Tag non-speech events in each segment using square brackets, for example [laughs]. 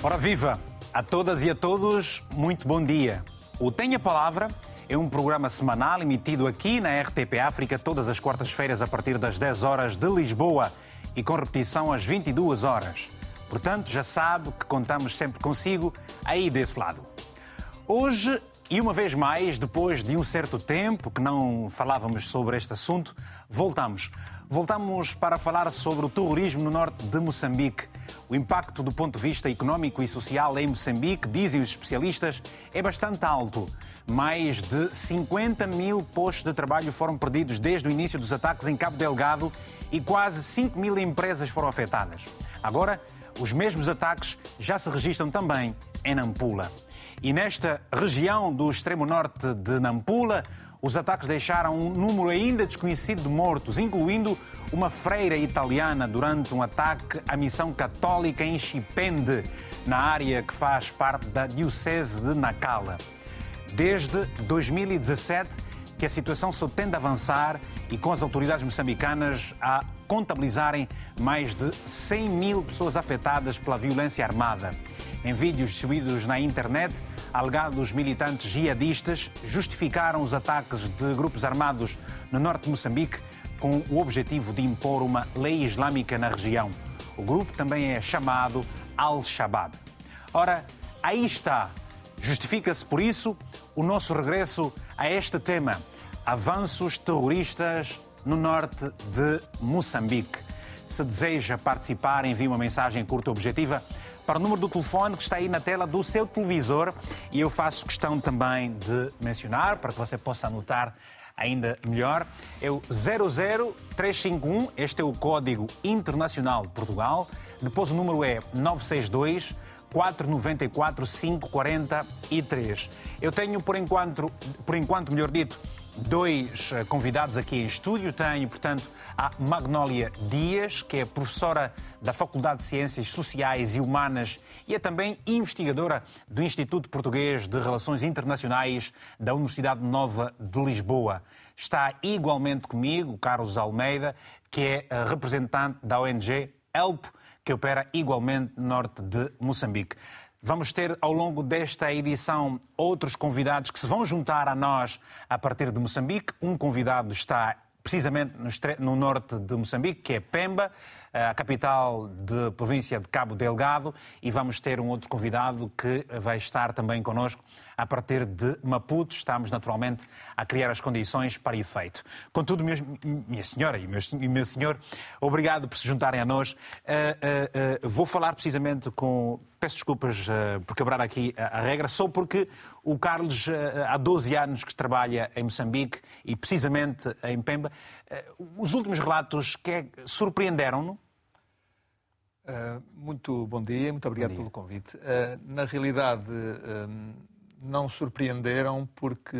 Ora viva! A todas e a todos, muito bom dia. O Tenha Palavra é um programa semanal emitido aqui na RTP África todas as quartas-feiras a partir das 10 horas de Lisboa e com repetição às 22 horas. Portanto, já sabe que contamos sempre consigo aí desse lado. Hoje, e uma vez mais, depois de um certo tempo que não falávamos sobre este assunto, voltamos. Voltamos para falar sobre o terrorismo no norte de Moçambique. O impacto do ponto de vista económico e social em Moçambique, dizem os especialistas, é bastante alto. Mais de 50 mil postos de trabalho foram perdidos desde o início dos ataques em Cabo Delgado e quase 5 mil empresas foram afetadas. Agora, os mesmos ataques já se registram também em Nampula. E nesta região do extremo norte de Nampula, os ataques deixaram um número ainda desconhecido de mortos, incluindo uma freira italiana durante um ataque à missão católica em Chipende, na área que faz parte da Diocese de Nacala. Desde 2017 que a situação só tende a avançar e com as autoridades moçambicanas a contabilizarem mais de 100 mil pessoas afetadas pela violência armada. Em vídeos distribuídos na internet, alegados militantes jihadistas justificaram os ataques de grupos armados no norte de Moçambique com o objetivo de impor uma lei islâmica na região. O grupo também é chamado Al-Shabaab. Ora, aí está. Justifica-se por isso o nosso regresso a este tema: avanços terroristas no norte de Moçambique. Se deseja participar, envie uma mensagem curta objetiva para o número do telefone que está aí na tela do seu televisor e eu faço questão também de mencionar para que você possa anotar ainda melhor. É o 00351, este é o código internacional de Portugal. Depois o número é 962 494 543. Eu tenho por enquanto, por enquanto, melhor dito, dois eh, convidados aqui em estúdio. Tenho, portanto, a Magnólia Dias, que é professora da Faculdade de Ciências Sociais e Humanas e é também investigadora do Instituto Português de Relações Internacionais da Universidade Nova de Lisboa. Está igualmente comigo Carlos Almeida, que é eh, representante da ONG HELP, que opera igualmente no norte de Moçambique. Vamos ter ao longo desta edição outros convidados que se vão juntar a nós a partir de Moçambique. Um convidado está precisamente no norte de Moçambique, que é Pemba, a capital da província de Cabo Delgado, e vamos ter um outro convidado que vai estar também connosco a partir de Maputo. Estamos naturalmente a criar as condições para efeito. Contudo, minha senhora e meu senhor, obrigado por se juntarem a nós. Uh, uh, uh, vou falar precisamente com. Peço desculpas por quebrar aqui a, a, regra, só porque o Carlos há 12 anos que trabalha em Moçambique e precisamente em Pemba. os últimos relatos que é, surpreenderam-no? muito bom dia, muito obrigado dia. pelo convite. na realidade, não surpreenderam porque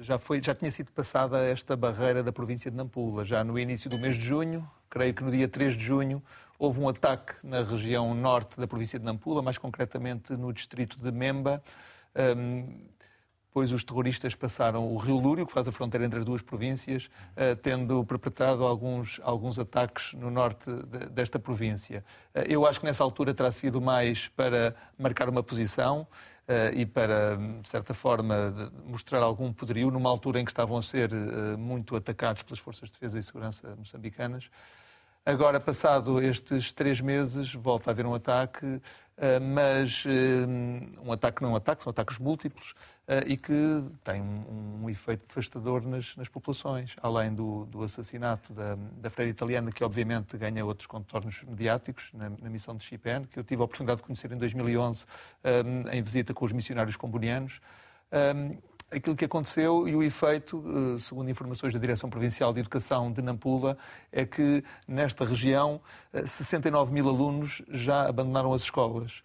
já, foi, já tinha sido passada esta barreira da província de Nampula. Já no início do mês de junho, creio que no dia 3 de junho, houve um ataque na região norte da província de Nampula, mais concretamente no distrito de Memba. Um, pois os terroristas passaram o Rio Lúrio, que faz a fronteira entre as duas províncias, uh, tendo perpetrado alguns, alguns ataques no norte de, desta província. Uh, eu acho que nessa altura terá sido mais para marcar uma posição e para, de certa forma, mostrar algum poderio, numa altura em que estavam a ser uh, muito atacados pelas forças de defesa e segurança moçambicanas. Agora, passado estes três meses, volta a haver um ataque eh, mas eh, um ataque não um ataque, são ataques múltiplos eh, e que tem um, um efeito devastador nas, nas, populações, além do, do assassinato da, da, freira italiana, que obviamente ganha outros contornos mediáticos na, na, missão de Chipén, que eu tive a oportunidade de conhecer em 2011 em visita com os missionários combonianos aquilo que aconteceu e o efeito, eh, segundo informações da Direção Provincial de Educação de Nampula, é que nesta região 69 eh, mil alunos já abandonaram as escolas.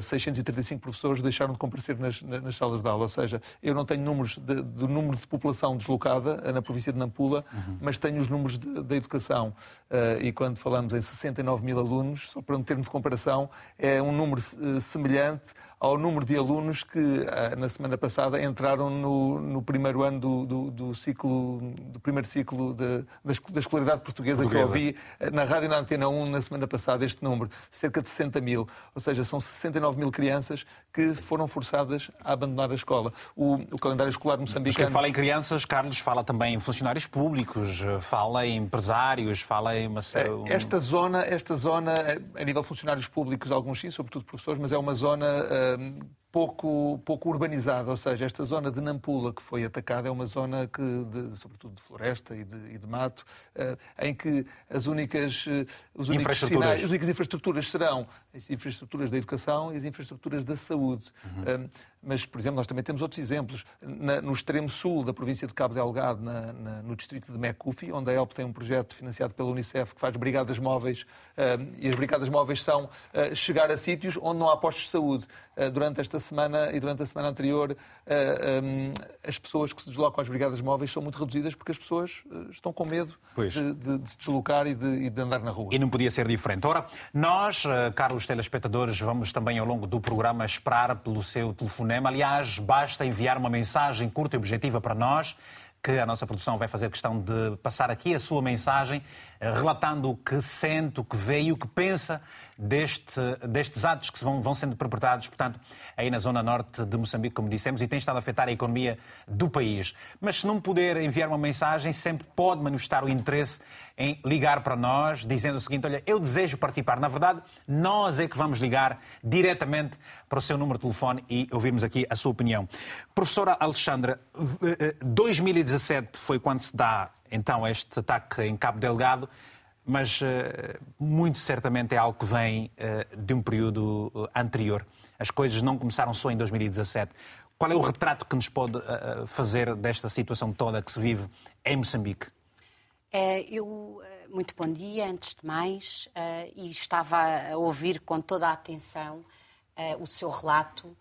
635 eh, professores deixaram de comparecer nas, nas, salas de aula. Ou seja, eu não tenho números de, do número de população deslocada na província de Nampula, uhum. mas tenho os números da educação. Uh, e quando falamos em 69 mil alunos, só para um termo de comparação, é um número semelhante ao número de alunos que ah, na semana passada entraram no, no primeiro ano do, do, do, ciclo, do primeiro ciclo de, da escolaridade portuguesa, portuguesa, que eu ouvi ah, na Rádio na Antena 1 na semana passada, este número, cerca de 60 mil. Ou seja, são 69 mil crianças que foram forçadas a abandonar a escola. O, o calendário escolar moçambicano... Mas quem fala em crianças, Carlos, fala também em funcionários públicos, fala em empresários, fala em uma... É, esta zona, esta zona, a nível de funcionários públicos, alguns sim, sobretudo professores, mas é uma zona Um. Pouco, pouco urbanizada, ou seja, esta zona de Nampula que foi atacada é uma zona que, de, sobretudo de floresta e de, e de mato, uh, em que as únicas, uh, os únicos sinais, as únicas infraestruturas serão as infraestruturas da educação e as infraestruturas da saúde. Uhum. Uh, mas, por exemplo, nós também temos outros exemplos. Na, no extremo sul da província de Cabo Delgado, na, na, no distrito de Mecufi, onde a ELP tem um projeto financiado pela Unicef que faz brigadas móveis, e as brigadas móveis são chegar a sítios onde não há postos de saúde. durante esta semana e durante a semana anterior, eh, um, as pessoas que se deslocam às brigadas móveis são muito reduzidas porque as pessoas uh, estão com medo de, de, de, se deslocar e de, e de, andar na rua. E não podia ser diferente. Ora, nós, uh, caros telespectadores, vamos também ao longo do programa esperar pelo seu telefonema. Aliás, basta enviar uma mensagem curta e objetiva para nós que a nossa produção vai fazer questão de passar aqui a sua mensagem, relatando o que sente, o que vê e o que pensa deste, destes atos que vão, vão sendo perpetrados, portanto, aí na zona norte de Moçambique, como dissemos, e tem estado a afetar a economia do país. Mas se não puder enviar uma mensagem, sempre pode manifestar o interesse em ligar para nós, dizendo o seguinte: olha, eu desejo participar. Na verdade, nós é que vamos ligar diretamente para o seu número de telefone e ouvirmos aqui a sua opinião. Professora Alexandra, 2017 eh, foi quando se dá então este ataque em Cabo Delgado mas uh, muito certamente é algo que vem uh, de um período eh, anterior. As coisas não começaram só em 2017. Qual é o retrato que nos pode fazer desta situação toda que se vive em Moçambique? eu, muito bom dia, antes de mais, e estava a ouvir com toda a atenção o seu relato.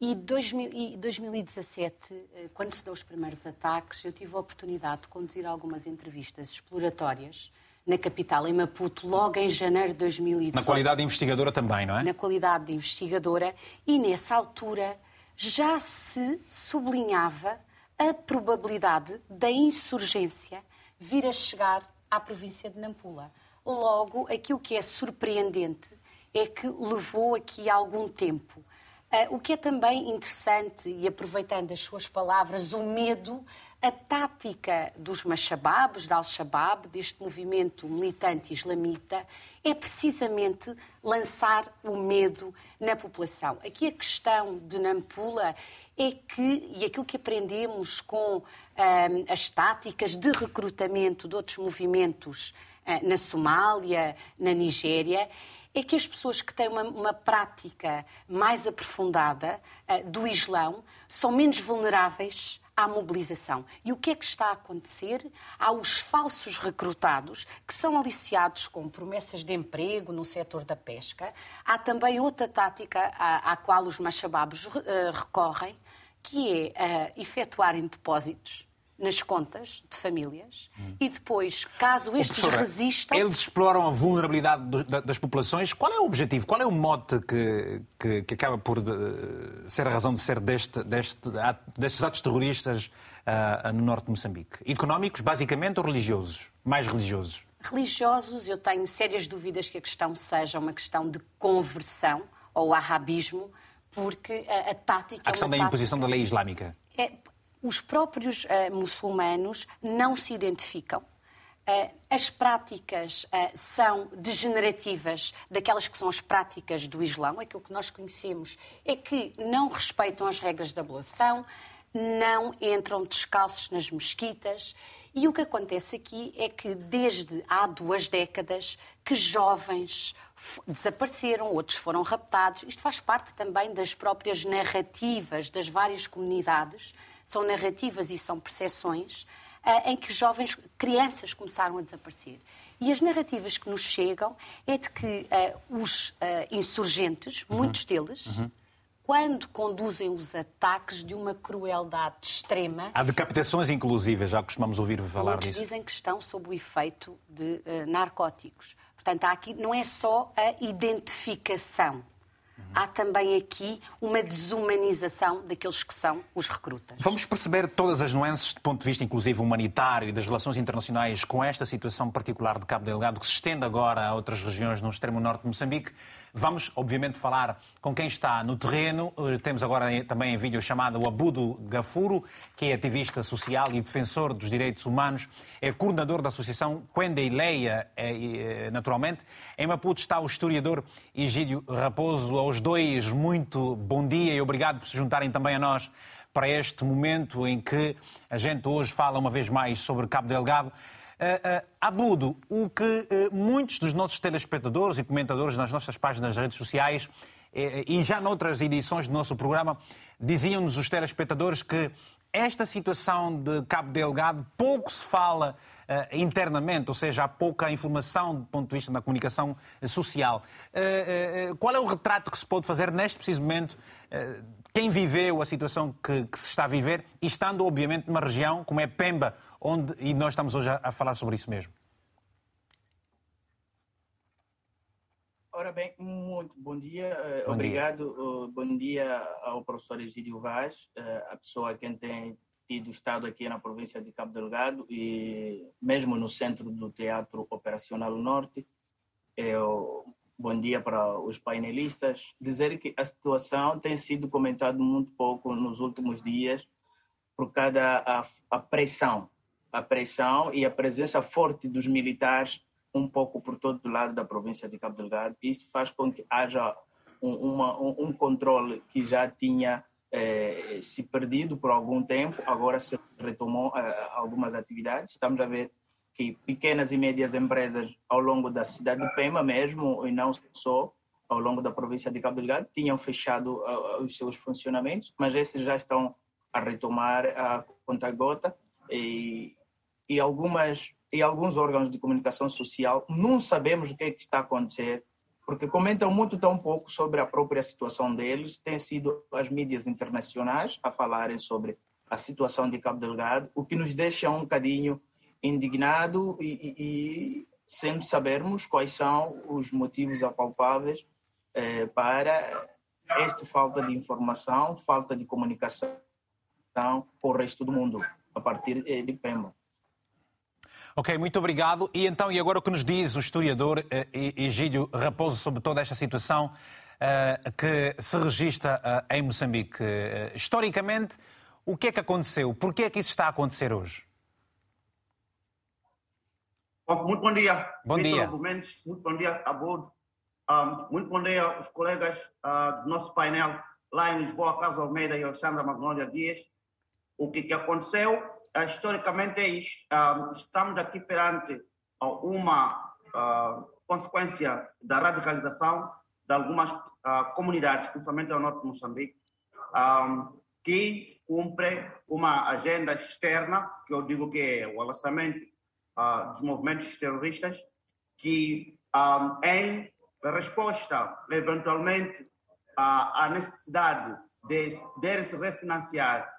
E em 2017, quando se deu os primeiros ataques, eu tive a oportunidade de conduzir algumas entrevistas exploratórias na capital, em Maputo, logo em janeiro de 2018. Na qualidade de investigadora também, não é? Na qualidade de investigadora. E nessa altura já se sublinhava a probabilidade da insurgência vir a chegar à província de Nampula. Logo, aquilo que é surpreendente é que levou aqui algum tempo. Uh, o que é também interessante, e aproveitando as suas palavras, o medo a tática dos Mashababs, da Al-Shabaab, deste movimento militante islamita, é precisamente lançar o medo na população. Aqui a questão de Nampula é que, e aquilo que aprendemos com um, as táticas de recrutamento de outros movimentos uh, na Somália, na Nigéria, é que as pessoas que têm uma, uma prática mais aprofundada uh, do Islão são menos vulneráveis à mobilização. E o que é que está a acontecer? Há os falsos recrutados, que são aliciados com promessas de emprego no setor da pesca. Há também outra tática à, à qual os machababos uh, recorrem, que é uh, efetuarem depósitos nas contas de famílias hum. e depois, caso estes resistam. Eles exploram a vulnerabilidade das populações. Qual é o objetivo? Qual é o mote que, que, que acaba por de, ser a razão de ser deste, deste, destes atos terroristas uh, no norte de Moçambique? Económicos, basicamente, ou religiosos? Mais religiosos? Religiosos, eu tenho sérias dúvidas que a questão seja uma questão de conversão ou arabismo, porque a, a tática. A questão é da tática... imposição da lei islâmica. É, os próprios uh, muçulmanos não se identificam. Uh, as práticas uh, são degenerativas daquelas que são as práticas do Islão. Aquilo que nós conhecemos é que não respeitam as regras da ablação, não entram descalços nas mesquitas. E o que acontece aqui é que desde há duas décadas que jovens desapareceram, outros foram raptados. Isto faz parte também das próprias narrativas das várias comunidades são narrativas e são percepções uh, em que jovens, crianças começaram a desaparecer. E as narrativas que nos chegam é de que uh, os uh, insurgentes, uhum. muitos deles, uhum. quando conduzem os ataques de uma crueldade extrema. Há decapitações, inclusive, já costumamos ouvir falar muitos disso. dizem que estão sob o efeito de narcóticos. Portanto, aqui não é só a identificação. Há também aqui uma desumanização daqueles que são os recrutas. Vamos perceber todas as nuances do ponto de vista, inclusive, humanitário e das relações internacionais com esta situação particular de Cabo Delgado, que se estende agora a outras regiões no extremo norte de Moçambique. Vamos, obviamente, falar com quem está no terreno. Eh, temos agora também em vídeo chamada o Abudo Gafuro, que é ativista social e defensor dos direitos humanos. É coordenador da Associação Quenda e Leia, é, é, naturalmente. Em Maputo está o historiador Egídio Raposo. Aos dois, muito bom dia e obrigado por se juntarem também a nós para este momento em que a gente hoje fala uma vez mais sobre Cabo Delgado. Uh, uh, Abudo, o que uh, muitos dos nossos telespectadores e comentadores nas nossas páginas das redes sociais e já noutras edições do nosso programa diziam-nos os telespectadores que esta situação de Cabo Delgado pouco se fala uh, internamente, ou seja, há pouca informação do ponto de vista da comunicação social. Uh, uh, qual é o retrato que se pode fazer neste preciso momento? quem viveu a situação que, que, se está a viver estando, obviamente, numa região como é Pemba, onde, e nós estamos hoje a, a falar sobre isso mesmo. Ora bem, muito bom dia. Eh, bom Obrigado. Dia. Eh, bom dia ao professor Egídio Vaz, eh, a pessoa quem tem tido estado aqui na província de Cabo Delgado e mesmo no centro do Teatro Operacional Norte. Eu, bom dia para os painelistas. Dizer que a situação tem sido comentada muito pouco nos últimos dias por causa da a pressão a pressão e a presença forte dos militares um pouco por todo o lado da província de Cabo Delgado. Isto faz com que haja um, uma, um, um controle que já tinha eh, se perdido por algum tempo, agora se retomou eh, algumas atividades. Estamos a ver que pequenas e médias empresas ao longo da cidade de Pema mesmo, e não só, ao longo da província de Cabo Delgado, tinham fechado uh, os seus funcionamentos, mas esses já estão a retomar a conta-gota e e algumas e alguns órgãos de comunicação social não sabemos o que, é que está a acontecer porque comentam muito tão pouco sobre a própria situação deles tem sido as mídias internacionais a falarem sobre a situação de Cabo Delgado o que nos deixa um bocadinho indignado e, e, e sem sabermos quais são os motivos apalpáveis eh, para esta falta de informação, falta de comunicação com o resto do mundo, a partir eh, de Pemba. Ok, muito obrigado. E então, e agora o que nos diz o historiador uh, Egídio Raposo sobre toda esta situação uh, que se registra uh, em Moçambique? Historicamente, o que é que aconteceu? Por que é que isso está a acontecer hoje? Muito bom dia. Bom dia. Muito bom dia a bordo. Um, muito bom dia aos colegas uh, do nosso painel lá em Lisboa, Carlos Almeida e Alexandra Magnólia Dias. O que, que aconteceu historicamente é. Uh, estamos aqui perante uma uh, consequência da radicalização de algumas comunidades, principalmente ao norte de Moçambique, que cumpre uma agenda externa, que eu digo que é o alassamento dos movimentos terroristas, que em resposta, eventualmente, à necessidade de poder se refinanciar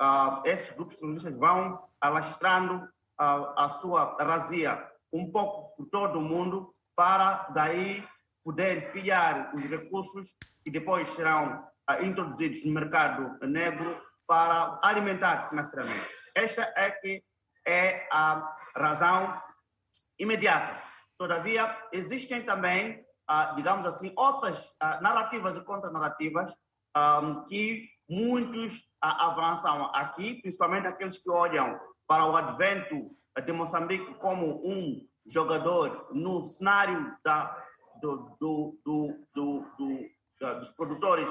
uh, esses grupos terroristas vão alastrando uh, a sua razia um pouco por todo o mundo para daí poder pilhar os recursos que depois serão uh, introduzidos no mercado negro para alimentar financeiramente. Esta é que é a razão imediata. Todavia, existem também, uh, digamos assim, outras uh, narrativas e contranarrativas um, que muitos avançam aqui, principalmente aqueles que olham para o advento de Moçambique como um jogador no cenário da, do, do, do, dos produtores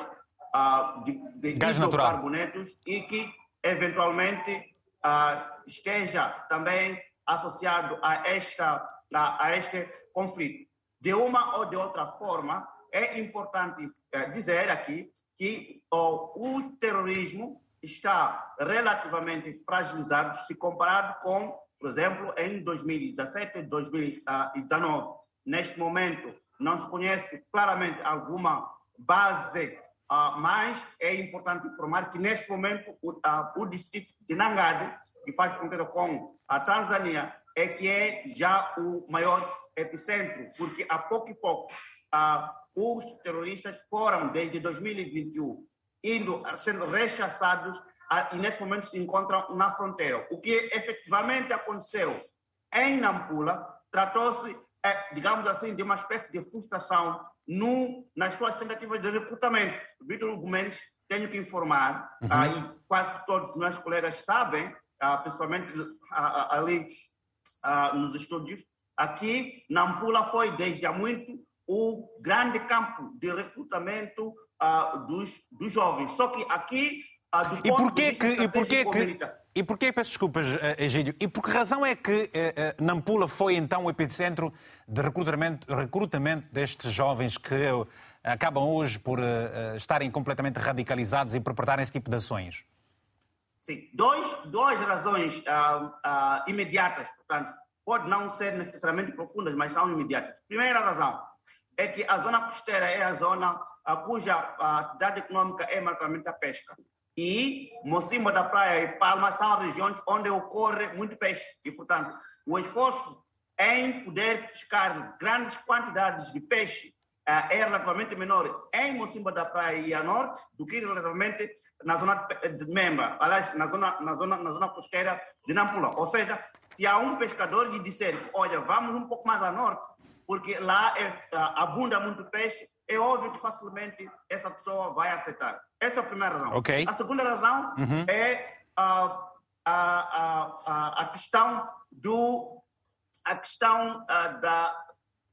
uh, de, de hidrocarbonetos e que, eventualmente, uh, esteja também associado a, esta, a, a este conflito. De uma ou de outra forma, é importante uh, dizer aqui que o terrorismo está relativamente fragilizado se comparado com, por exemplo, em 2017 e 2019. Neste momento, não se conhece claramente alguma base, uh, mas é importante informar que, neste momento, o, uh, o distrito de Nangade, que faz fronteira com a Tanzânia, é que é já o maior epicentro, porque a pouco e pouco uh, os terroristas foram, desde 2021, indo sendo rechaçados e nesse momento se encontram na fronteira. O que efetivamente aconteceu em Nampula tratou-se, é, digamos assim, de uma espécie de frustração no, nas suas tentativas de recrutamento. Vitor Gomes, tenho que informar, uhum. ah, e quase todos os meus colegas sabem, ah, principalmente ah, ali nos estúdios, aqui Nampula foi desde há muito o grande campo de recrutamento dos, dos jovens. Só que aqui do e porquê que, e porquê que, e porquê, peço desculpas, eh, Egílio, e por que razão é que eh, Nampula foi então o epicentro de recrutamento, recrutamento destes jovens que acabam hoje por estarem completamente radicalizados e perpetrarem esse tipo de ações? Sim, dois, duas razões uh, uh, imediatas, portanto, pode não ser necessariamente profundas, mas são imediatas. Primeira razão é que a zona costeira é a zona uh, cuja atividade econômica é marcadamente a pesca e Mocimba da Praia e Palma são regiões onde ocorre muito peixe. E, portanto, o esforço em poder pescar grandes quantidades de peixe uh, é relativamente menor em Mocimba da Praia e a norte do que relativamente na zona de Memba, aliás, na zona, na zona, na zona costeira de Nampula. Ou seja, se há um pescador lhe disser, olha, vamos um pouco mais a norte, porque lá é, abunda muito peixe, é óbvio que facilmente essa pessoa vai aceitar. Essa é a primeira razão. Okay. A segunda razão uhum. é a, a, a, a questão do a questão da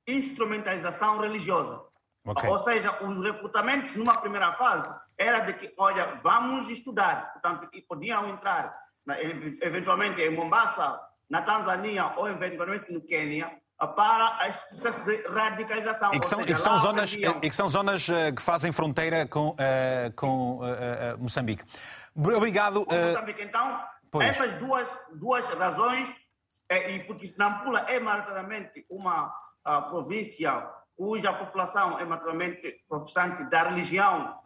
instrumentalização religiosa. Okay. Ou seja, os recrutamentos numa primeira fase era de que, olha, vamos estudar, portanto, e podiam entrar eventualmente em Mombasa, na Tanzânia ou eventualmente no Quênia, para este processo de radicalização. E que são, seja, e que são zonas, e que, são zonas uh, que fazem fronteira com, uh, com uh, Moçambique. Obrigado. Com Moçambique, então, pois. essas duas, duas razões, e porque Nampula é maioritariamente uma província cuja população é maioritariamente professante da religião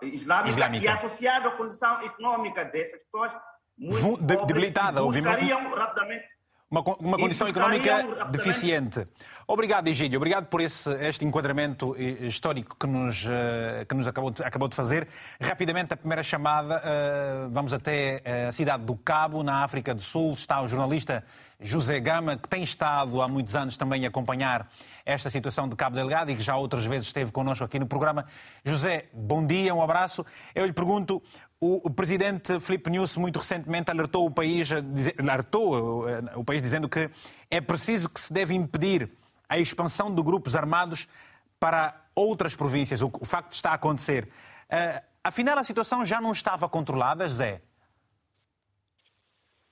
islâmica, islâmica, e associada à condição econômica dessas pessoas muito debilitada, obviamente. rapidamente uma, uma condição económica deficiente. Obrigado, Egílio. Obrigado por esse, este enquadramento histórico que nos, eh, que nos acabou, de, acabou de fazer. Rapidamente, a primeira chamada, eh, vamos até a cidade do Cabo, na África do Sul. Está o jornalista José Gama, que tem estado há muitos anos também a acompanhar esta situação de Cabo Delgado e que já outras vezes esteve connosco aqui no programa. José, bom dia, um abraço. Eu lhe pergunto, o presidente Filipe Nunes muito recentemente alertou o país, alertou eh, o país dizendo que é preciso que se deve impedir a expansão de grupos armados para outras províncias. O, facto está a acontecer. Uh, afinal, a situação já não estava controlada, Zé?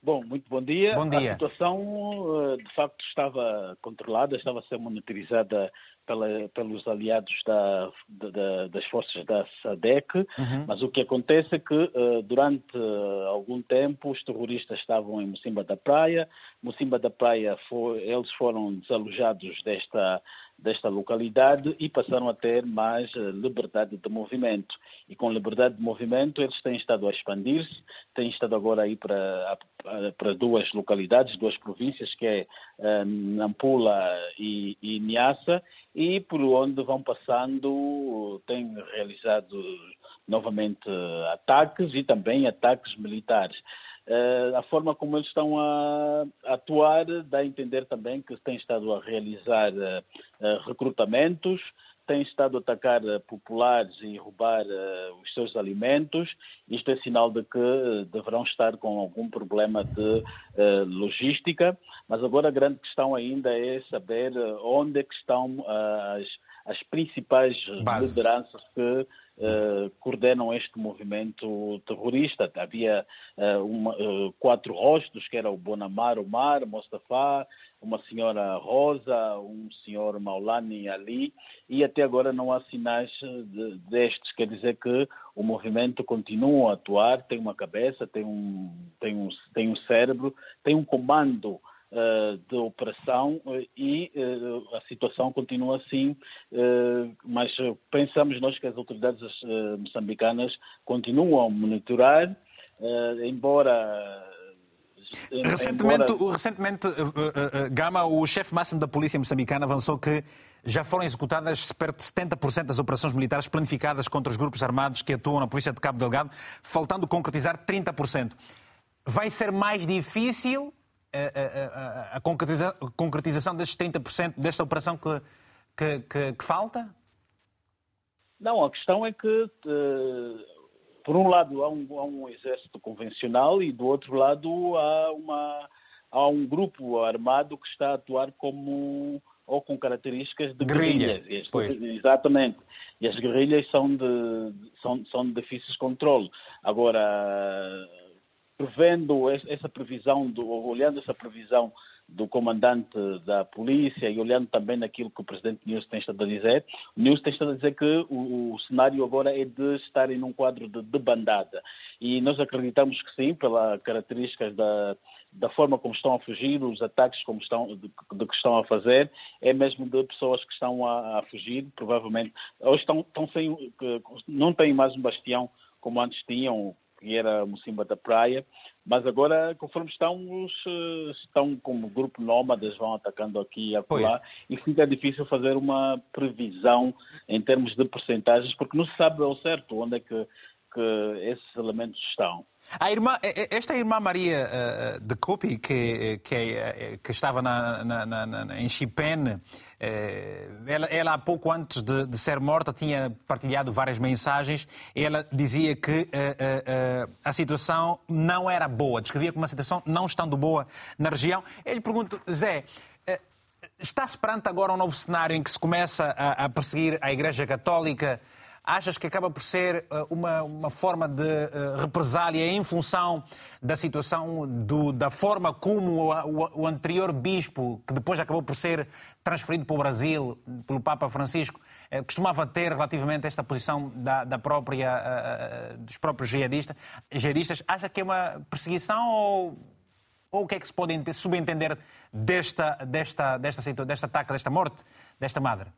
Bom, muito bom dia. Bom dia. A situação, eh, de facto, estava controlada, estava a ser monitorizada pela, pelos aliados da, da, das forças da SADEC, uhum. mas o que acontece é que uh, durante uh, algum tempo os terroristas estavam em Mocimba da Praia, Mocimba da Praia foi, eles foram desalojados desta, desta localidade e passaram a ter mais uh, liberdade de movimento. E com liberdade de movimento eles têm estado a expandir-se, têm estado agora aí para, para duas localidades, duas províncias, que é Nampula e, e Niassa, e por onde vão passando têm realizado novamente ataques e também ataques militares. Uh, a forma como eles estão a, atuar dá a entender também que têm estado a realizar uh, recrutamentos, têm estado a atacar populares e roubar uh, os seus alimentos. Isto é sinal de que deverão estar com algum problema de logística. Mas agora a grande questão ainda é saber onde é que estão as, as principais Base. lideranças que Uh, coordenam este movimento terrorista. Havia uh, uma, uh, quatro rostos, que era o Bonamar Omar, Mostafa, uma senhora Rosa, um senhor Maulani Ali, e até agora não há sinais de, destes. Quer dizer que o movimento continua a atuar, tem uma cabeça, tem um, tem um, tem um cérebro, tem um comando uh, de operação uh, e uh, a situação continua assim, mas pensamos nós que as autoridades moçambicanas continuam a monitorar, embora Recentemente, embora... recentemente uh, uh, Gama, o chefe máximo da polícia moçambicana, avançou que já foram executadas perto de 70% das operações militares planificadas contra os grupos armados que atuam na província de Cabo Delgado, faltando concretizar 30%. Vai ser mais difícil a, a, a concretiza, concretização destes 30% desta operação que, que, que, que, falta? Não, a questão é que, uh, por um lado, há um, há um, exército convencional e, do outro lado, há, uma, há um grupo armado que está a atuar como ou com características de guerrilha. guerrilhas. Exatamente. E as guerrilhas são de, são, são de difíceis controle. Agora, prevendo essa previsão, do, olhando essa previsão do comandante da polícia e olhando também naquilo que o presidente News tem estado a dizer, News tem estado a dizer que o, o cenário agora é de estar em um quadro de, de bandada. E nós acreditamos que sim, pelas características da, da forma como estão a fugir, os ataques como estão, de, de, que estão a fazer, é mesmo de pessoas que estão a, a fugir, provavelmente, ou estão, estão sem, não têm mais um bastião como antes tinham, que era Mocimba da Praia, mas agora, conforme estão, os, eh, estão como grupo nómadas, vão atacando aqui e acolá, e fica difícil fazer uma previsão em termos de porcentagens, porque não se sabe ao certo onde é que, que esses elementos estão. A irmã, esta irmã Maria uh, de Copi, que, que, eh, que estava na, na, na, em Chipene, ela, ela, há pouco antes de, de, ser morta, tinha partilhado várias mensagens. Ela dizia que uh, a situação não era boa, descrevia como uma situação não estando boa na região. Eu lhe pergunto, Zé, está-se perante agora um novo cenário em que se começa a, a perseguir a Igreja Católica? Achas que acaba por ser eh, uma, uma forma de uh, represália em função da situação, do, da forma como o, o, anterior bispo, que depois acabou por ser transferido para o Brasil pelo Papa Francisco, uh, costumava ter relativamente esta posição da, da própria, dos próprios jihadistas, jihadistas? Acha que é uma perseguição ou, ou o que é que se pode subentender desta, desta, desta, desta ataque, desta morte, desta madre?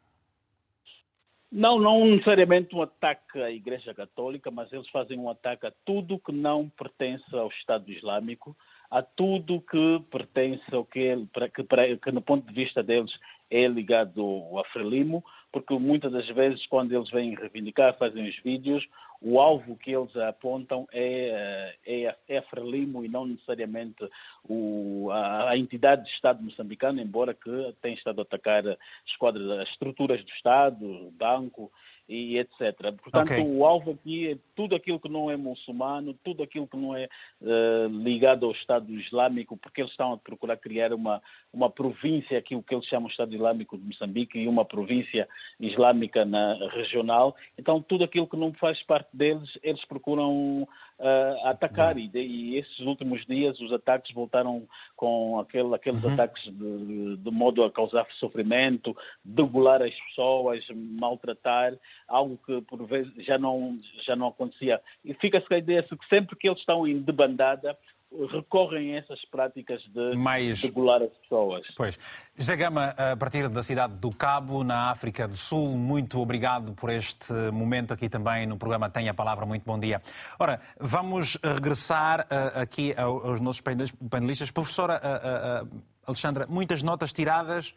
Não, não necessariamente um ataque à Igreja Católica, mas eles fazem um ataque a tudo que não pertence ao Estado Islâmico, a tudo que pertence ao que, que, que no ponto de vista deles é ligado ao Frelimo, porque muitas das vezes quando eles vêm reivindicar, fazem os vídeos, o alvo que eles apontam é, é, é a Frelimo e não necessariamente o, a, a, entidade de Estado moçambicano, embora que tenha estado a atacar esquadras, as estruturas do Estado, o banco e etc. Portanto, okay. o alvo aqui é tudo aquilo que não é muçulmano, tudo aquilo que não é uh, ligado ao Estado Islâmico, porque eles estão a procurar criar uma, uma província, aqui o que eles chamam de Estado Islâmico de Moçambique, e uma província islâmica na, regional. Então, tudo aquilo que não faz parte deles, eles procuram uh, atacar. E, e, esses últimos dias, os ataques voltaram com aquele, aqueles uhum. ataques de, de modo a causar sofrimento, degolar as pessoas, maltratar algo que por vezes já não, já não acontecia. E fica-se com a ideia de que sempre que eles estão em debandada, recorrem a essas práticas de Mais... regular as pessoas. Pois. José Gama, a partir da cidade do Cabo, na África do Sul, muito obrigado por este momento aqui também no programa Tenha a Palavra. Muito bom dia. Ora, vamos regressar uh, aqui aos nossos panelistas. Professora uh, uh, Alexandra, muitas notas tiradas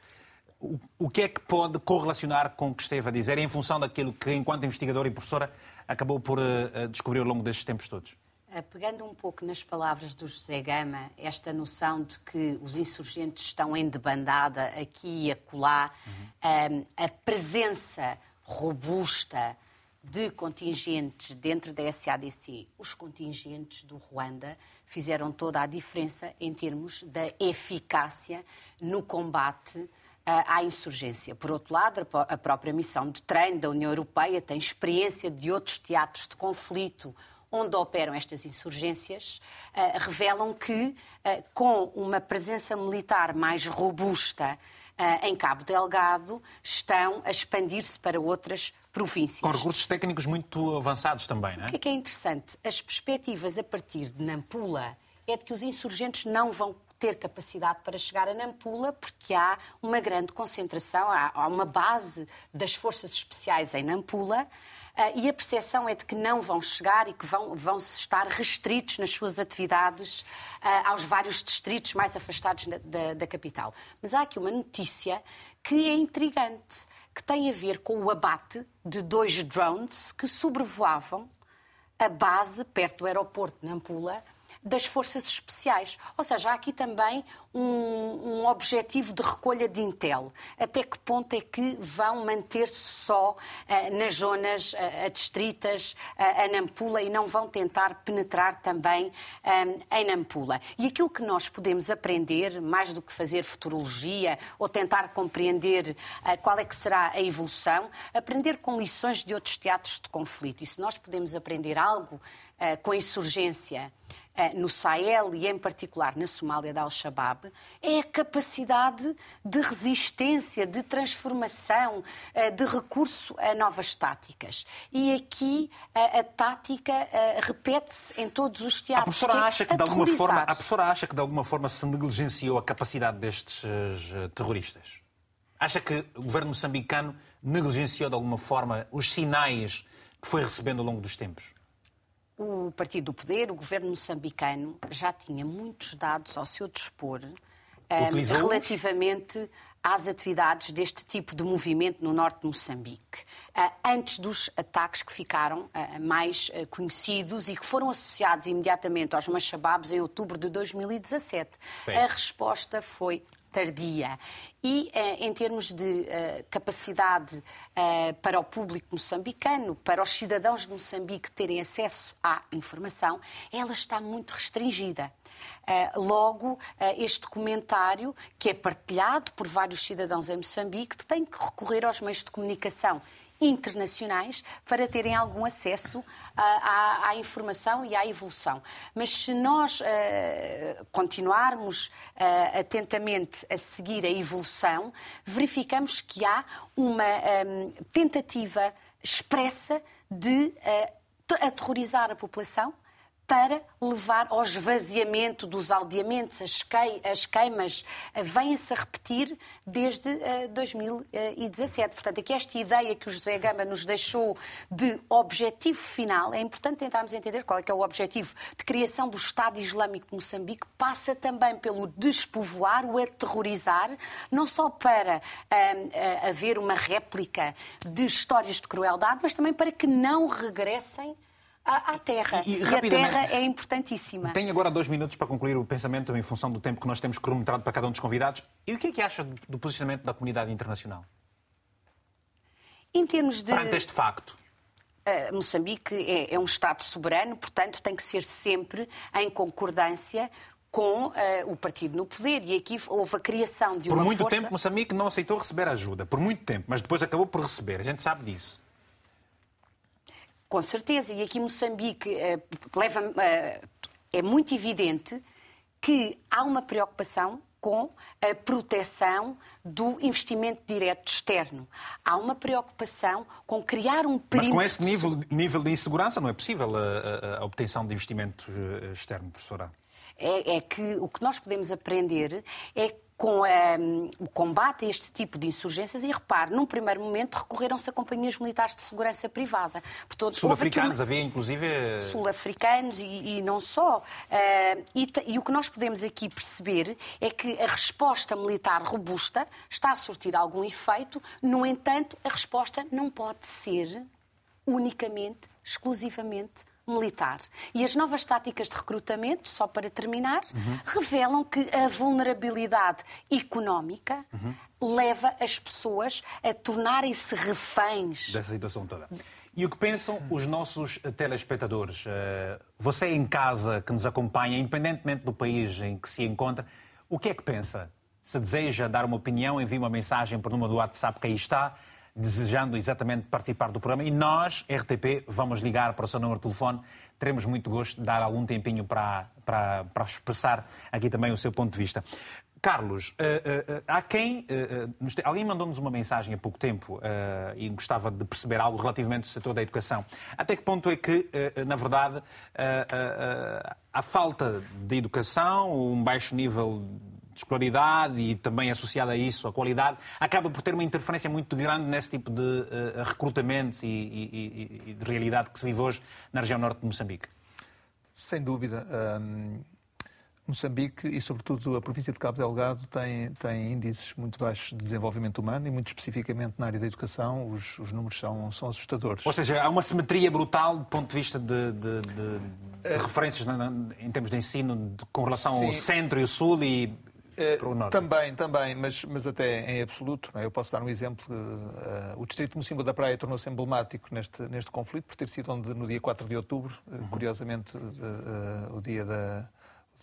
o, que é que pode correlacionar com o que esteve a dizer, em função daquilo que, enquanto investigadora e professora, acabou por descobrir ao longo destes tempos todos? Eh, pegando um pouco nas palavras do José Gama, esta noção de que os insurgentes estão em debandada aqui e acolá, uhum. a presença robusta de contingentes dentro da SADC, os contingentes do Ruanda fizeram toda a diferença em termos da eficácia no combate à insurgência. Por outro lado, a própria missão de treino da União Europeia tem experiência de outros teatros de conflito onde operam estas insurgências, uh, revelam que, uh, com uma presença militar mais robusta uh, em Cabo Delgado, estão a expandir-se para outras províncias. Com recursos técnicos muito avançados também, não é? O que é, que é interessante? As perspectivas a partir de Nampula é de que os insurgentes não vão ter capacidade para chegar a Nampula, porque há uma grande concentração, há uma base das forças especiais em Nampula. Uh, e a percepção é de que não vão chegar e que vão, vão estar restritos nas suas atividades uh, aos vários distritos mais afastados da, da, da, capital. Mas há aqui uma notícia que é intrigante, que tem a ver com o abate de dois drones que sobrevoavam a base perto do aeroporto de Nampula das forças especiais. Ou seja, há aqui também um, um, objetivo de recolha de intel. Até que ponto é que vão manter-se só uh, nas zonas uh, adstritas uh, a Nampula e não vão tentar penetrar também um, em Nampula? E aquilo que nós podemos aprender, mais do que fazer futurologia ou tentar compreender qual é que será a evolução, aprender com lições de outros teatros de conflito. E se nós podemos aprender algo com a insurgência eh, no Sahel e, em particular, na Somália da Al-Shabaab, é a capacidade de resistência, de transformação, eh, de recurso a novas táticas. E aqui a, a tática eh, repete-se em todos os teatros. A professora, acha que, de alguma forma, a professora acha que, de alguma forma, se negligenciou a capacidade destes terroristas? Acha que o governo moçambicano negligenciou, de alguma forma, os sinais que foi recebendo ao longo dos tempos? O Partido do Poder, o governo moçambicano, já tinha muitos dados ao seu dispor um, relativamente às atividades deste tipo de movimento no norte de Moçambique, uh, antes dos ataques que ficaram uh, mais uh, conhecidos e que foram associados imediatamente aos Machababs em outubro de 2017. Sim. A resposta foi tardia. E eh, em termos de eh, capacidade eh, para o público moçambicano, para os cidadãos de Moçambique terem acesso à informação, ela está muito restringida. logo, este comentário, que é partilhado por vários cidadãos em Moçambique, tem que recorrer aos meios de comunicação internacionais para terem algum acesso à, à informação e à evolução. Mas se nós uh, continuarmos uh, atentamente a seguir a evolução, verificamos que há uma um, tentativa expressa de uh, aterrorizar a população para levar ao esvaziamento dos aldeamentos, as, as queimas eh, vêm-se a repetir desde uh, 2017. Portanto, aqui esta ideia que o José Gama nos deixou de objetivo final, é importante tentarmos entender qual é, é o objetivo de criação do Estado Islâmico de Moçambique, passa também pelo despovoar, o aterrorizar, não só para uh, haver uma réplica de histórias de crueldade, mas também para que não regressem à, à terra. E, e, e a terra é importantíssima. Tem agora dois minutos para concluir o pensamento em função do tempo que nós temos cronometrado para cada um dos convidados. E o que é que acha do posicionamento da comunidade internacional? Em termos de. Perante este facto. Uh, Moçambique é, é, um Estado soberano, portanto, tem que ser sempre em concordância com uh, o partido no poder. E aqui houve a criação de uma Por muito força... tempo, Moçambique não aceitou receber ajuda. Por muito tempo. Mas depois acabou por receber. A gente sabe disso. Com certeza, e aqui Moçambique uh, leva, uh, é muito evidente que há uma preocupação com a proteção do investimento direto externo. Há uma preocupação com criar um perímetro... Mas com esse nível, nível de insegurança não é possível a, a, a obtenção de investimento eh, externo, professora? É, é, que o que nós podemos aprender é com um, ehm, o combate a este tipo de insurgências e, repare, num primeiro momento recorreram-se a companhias militares de segurança privada. Sul-africanos, uma... havia inclusive... Sul-africanos e, e, não só. Uh, e, e, o que nós podemos aqui perceber é que a resposta militar robusta está a surtir algum efeito, no entanto, a resposta não pode ser unicamente, exclusivamente militar. E as novas táticas de recrutamento, só para terminar, uhum. revelam que a vulnerabilidade económica uhum. leva as pessoas a tornarem-se reféns. Dessa situação toda. E o que pensam os nossos telespectadores? Eh, você em casa que nos acompanha, independentemente do país em que se encontra, o que é que pensa? Se deseja dar uma opinião, envie uma mensagem para o número do WhatsApp que aí está desejando exatamente participar do programa. E nós, RTP, vamos ligar para o seu número de telefone. Teremos muito gosto de dar algum tempinho para, para, para expressar aqui também o seu ponto de vista. Carlos, uh, uh, há quem. alguém mandou-nos uma mensagem há pouco tempo e gostava de perceber algo relativamente ao setor da educação. Até que ponto é que, na verdade, a falta de educação, um baixo nível de escolaridade e também associada a isso a qualidade, acaba por ter uma interferência muito grande nesse tipo de uh, recrutamentos e, e, e, de realidade que se vive hoje na região norte de Moçambique? Sem dúvida. Um, Moçambique e, sobretudo, a província de Cabo Delgado tem, tem índices muito baixos de desenvolvimento humano e, muito especificamente na área da educação, os, os números são, são assustadores. Ou seja, há uma simetria brutal do ponto de vista de, de, de, de é... referências na, em termos de ensino com relação Sim. ao centro e o sul e eh, o. Também, também, mas, mas até em absoluto. É? Eu posso dar um exemplo. Uh, o distrito de da Praia tornou-se emblemático neste, neste conflito por ter sido onde, no dia 4 de outubro, uhum. curiosamente, uh, o dia da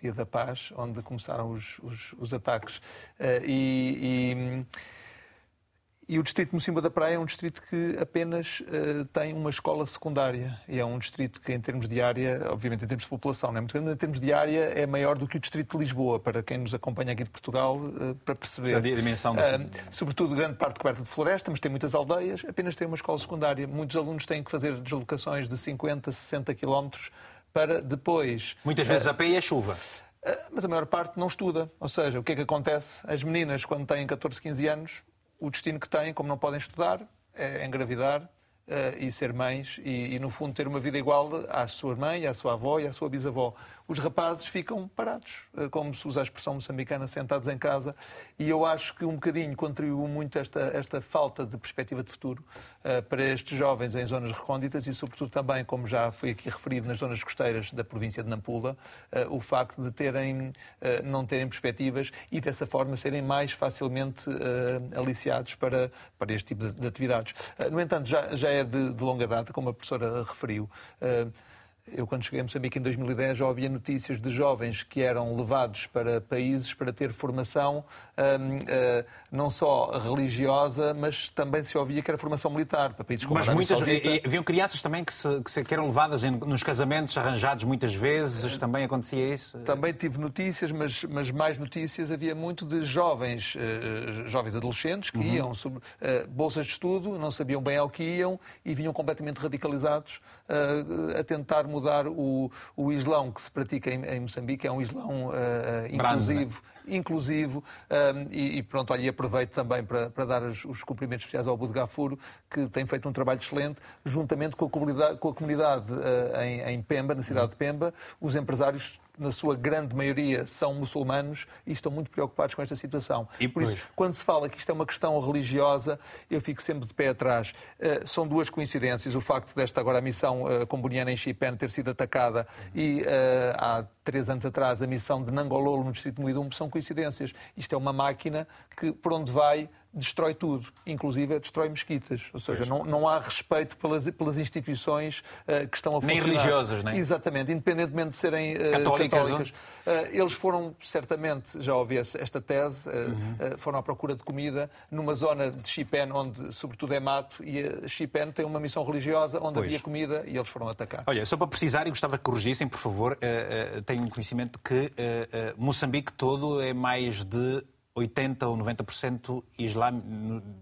Dia da Paz, onde começaram os, os, os ataques. E, e, e, o distrito de Mocimba da Praia é um distrito que apenas uh, tem uma escola secundária. E é um distrito que, em termos de área, obviamente em termos de população, não é muito grande, mas em termos de área é maior do que o distrito de Lisboa, para quem nos acompanha aqui de Portugal, uh, para perceber. A dimensão da uh, Sobretudo grande parte coberta de floresta, mas tem muitas aldeias, apenas tem uma escola secundária. Muitos alunos têm que fazer deslocações de 50, 60 quilómetros para depois. Muitas vezes a pé e a chuva. Eh, mas a maior parte não estuda. Ou seja, o que é que acontece? As meninas, quando têm 14, 15 anos, o destino que têm, como não podem estudar, é engravidar uh, e ser mães e, e, no fundo, ter uma vida igual à sua mãe, à sua avó e à sua bisavó os rapazes ficam parados, eh, como se usa a expressão moçambicana, sentados em casa. E eu acho que um bocadinho contribuiu muito esta, esta falta de perspectiva de futuro uh, para estes jovens em zonas recônditas e, sobretudo, também, como já foi aqui referido, nas zonas costeiras da província de Nampula, uh, o facto de terem, não terem perspectivas e, dessa forma, serem mais facilmente aliciados para, para este tipo de, de atividades. no entanto, já, já é de, de longa data, como a professora referiu. Eu, quando cheguei a Moçambique em 2010, já ouvia notícias de jovens que eram levados para países para ter formação um, uh, eh, não só religiosa, mas também se ouvia que era formação militar para países como Mas muitas, e, haviam crianças também que, se, que, se, que eram levadas em, nos casamentos arranjados muitas vezes, também acontecia isso? Também tive notícias, mas, mas mais notícias havia muito de jovens, uh, jovens adolescentes que uhum. iam sobre uh, bolsas de estudo, não sabiam bem ao que iam e vinham completamente radicalizados a tentar mudar o, o Islão que se pratica em, em Moçambique, é um Islão inclusivo. Brando, inclusivo um, e, e, pronto, olha, aproveito também para, para dar os, os, cumprimentos especiais ao Abu Gafuro, que tem feito um trabalho excelente, juntamente com a comunidade, com a comunidade uh, em, em Pemba, na cidade de Pemba, os empresários na sua grande maioria, são muçulmanos e estão muito preocupados com esta situação. E por isso, quando se fala que isto é uma questão religiosa, eu fico sempre de pé atrás. Uh, são duas coincidências. O facto desta agora a missão uh, comboniana em Xipen ter sido atacada e uh, há três anos atrás a missão de Nangololo no distrito de Muidumbo são coincidências. Isto é uma máquina que, por onde vai, destrói tudo, inclusive destrói mesquitas. Ou seja, não, não há respeito pelas, pelas instituições uh, que estão a funcionar. Nem religiosas, nem? Exatamente, independentemente de serem uh, católicas. católicas. Uh, eles foram, certamente, já ouvi esta tese, uhum. foram à procura de comida numa zona de Xipen, onde sobretudo é mato, e a Xipen tem uma missão religiosa onde pois. havia comida e eles foram atacar. Olha, só para precisar, e gostava que corrigissem, por favor, tenho um conhecimento que Moçambique todo é mais de 80% ou 90%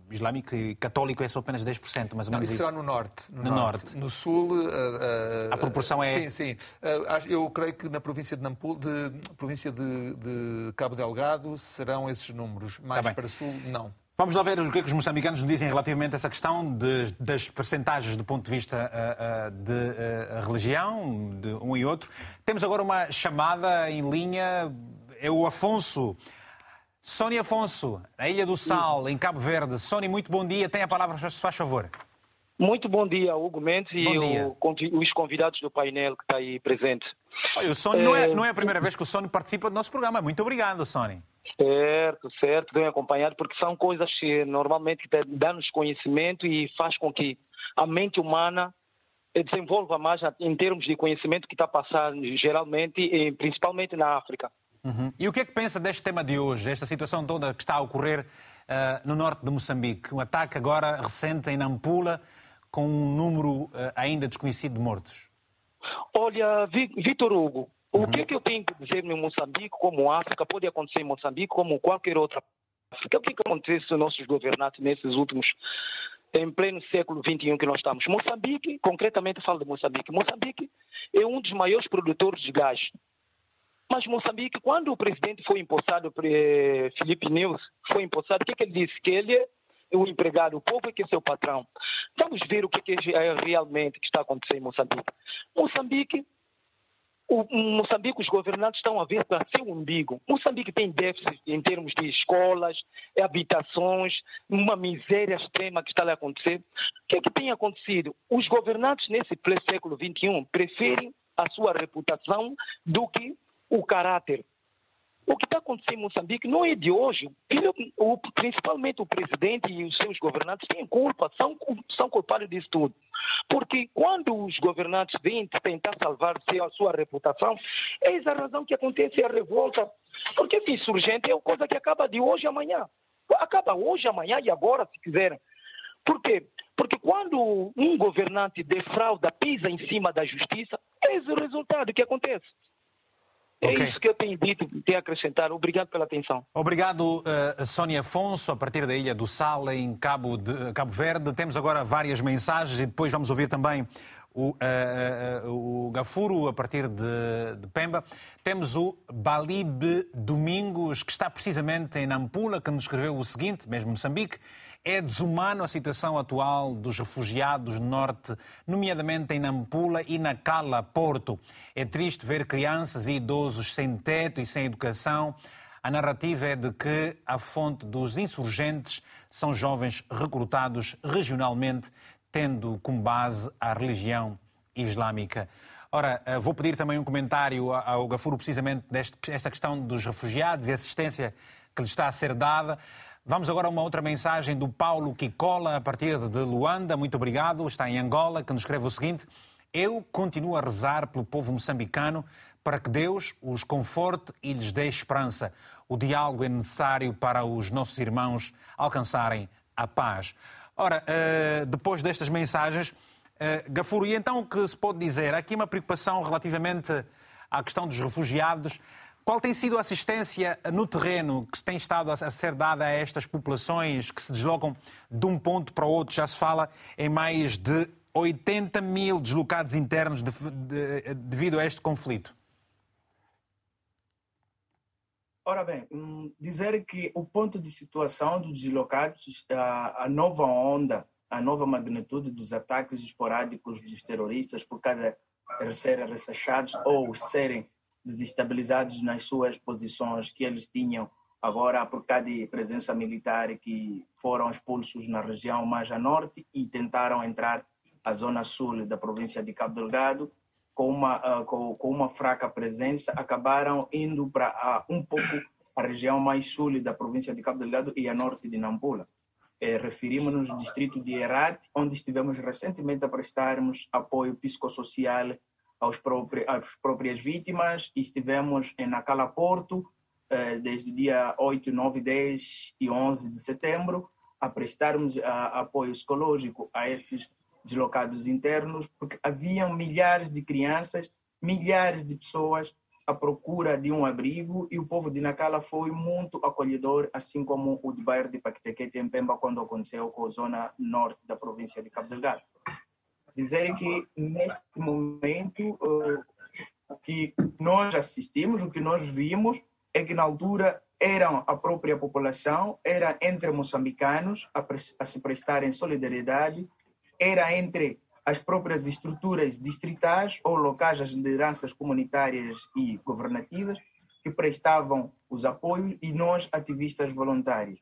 islâmico e católico é só apenas 10%, mais ou menos Não, isso. será no norte. No, no norte. norte. No sul... Uh, uh, a proporção é... Sim, sim. Uh, eu creio que na província de, Nampul, de, província de, de Cabo Delgado serão esses números. Mais tá para sul, não. Vamos lá ver o que, é que os moçambicanos nos dizem relativamente a essa questão de, das percentagens do ponto de vista uh, uh, de uh, religião, de um e outro. Temos agora uma chamada em linha. É o Afonso Sónia Afonso, na Ilha do Sal, em Cabo Verde. Sónia, muito bom dia. Tem a palavra, se faz favor. Muito bom dia, Hugo Mendes e o, os convidados do painel que está aí presente. Olha, o Sónia é... Não, é, não é a primeira vez que o Sónia participa do nosso programa. Muito obrigado, Sónia. Certo, certo, bem acompanhado, porque são coisas que normalmente dão-nos conhecimento e faz com que a mente humana desenvolva mais em termos de conhecimento que está passando geralmente, principalmente na África. Uhum. E o que é que pensa deste tema de hoje, esta situação toda que está a ocorrer uh, no norte de Moçambique? Um ataque agora recente em Nampula, com um número uh, ainda desconhecido de mortos. Olha, Vitor Hugo, O uhum. que, é que eu tenho que dizer em Moçambique, como África, pode acontecer em Moçambique, como qualquer outra África? O que, é que acontece com nossos governantes nesses últimos, em pleno século XXI que nós estamos? Moçambique, concretamente falo de Moçambique. Moçambique é um dos maiores produtores de gás. Mas Moçambique, quando o presidente foi empossado, Felipe News, foi empossado, o que, que ele disse? Que ele é o empregado, o povo é que é seu patrão. Vamos ver o que é, é realmente que está acontecendo em Moçambique. Moçambique o Moçambique, os governantes estão a ver para seu umbigo. Moçambique tem déficit em termos de escolas, habitações, uma miséria extrema que está a acontecer. O que é que tem acontecido? Os governantes nesse século XXI preferem a sua reputação do que o caráter. O que está acontecendo em Moçambique não é de hoje. O, principalmente o presidente e os seus governantes têm culpa, são, são culpados disso tudo. Porque quando os governantes vêm tentar salvar a sua reputação, eis a razão que acontece a revolta. Porque esse insurgente é uma coisa que acaba de hoje amanhã. Acaba hoje, amanhã e agora, se quiserem. Por quê? Porque quando um governante defrauda, pisa em cima da justiça, é esse o resultado que acontece. É okay. isso que eu tenho dito, tenho a acrescentar. Obrigado pela atenção. Obrigado, uh, Sónia Afonso, a partir da Ilha do Sal, em Cabo, de, Cabo Verde. Temos agora várias mensagens e depois vamos ouvir também o, uh, uh, o Gafuro, a partir de, de, Pemba. Temos o Balib Domingos, que está precisamente em Nampula, que nos escreveu o seguinte, mesmo Moçambique. É desumano a situação atual dos refugiados no norte, nomeadamente em Nampula e na Cala, Porto. É triste ver crianças e idosos sem teto e sem educação. A narrativa é de que a fonte dos insurgentes são jovens recrutados regionalmente, tendo como base a religião islâmica. Ora, eh, vou pedir também um comentário ao Gafuro precisamente desta questão dos refugiados e assistência que lhe está a ser dada. Vamos agora a uma outra mensagem do Paulo Kikola, a partir de Luanda. Muito obrigado. Está em Angola, que nos escreve o seguinte: Eu continuo a rezar pelo povo moçambicano para que Deus os conforte e lhes dê esperança. O diálogo é necessário para os nossos irmãos alcançarem a paz. Ora, eh, depois destas mensagens, eh, Gafuro, e então o que se pode dizer? Há aqui uma preocupação relativamente à questão dos refugiados. Qual tem sido a assistência no terreno que tem estado a ser dada a estas populações que se deslocam de um ponto para o outro? Já se fala em mais de 80 mil deslocados internos de, de, devido a este conflito. Ora bem, hum, dizer que o ponto de situação dos deslocados, a, a nova onda, a nova magnitude dos ataques esporádicos dos terroristas por cada serem ressachados ou serem desestabilizados nas suas posições que eles tinham agora por causa de presença militar que foram expulsos na região mais a norte e tentaram entrar à zona sul da província de Cabo Delgado com uma uh, com, com, uma fraca presença acabaram indo para uh, um pouco a região mais sul da província de Cabo Delgado e a norte de Nampula. Eh, Referimos-nos ao distrito de Herat, onde estivemos recentemente a prestarmos apoio psicossocial aos próprios, às próprias vítimas. Estivemos em Nacala Porto eh, desde o dia 8, 9, 10 e 11 de setembro a prestarmos apoio psicológico a esses deslocados internos, porque haviam milhares de crianças, milhares de pessoas à procura de um abrigo e o povo de Nacala foi muito acolhedor, assim como o de bairro de Paquitequete em Pemba, quando aconteceu com a zona norte da província de Cabo Delgado dizer que neste momento uh, o que nós assistimos, o que nós vimos é que na altura eram a própria população, era entre moçambicanos a, a se prestarem solidariedade, era entre as próprias estruturas distritais ou locais, as lideranças comunitárias e governativas, que prestavam os apoios e nós, ativistas voluntários.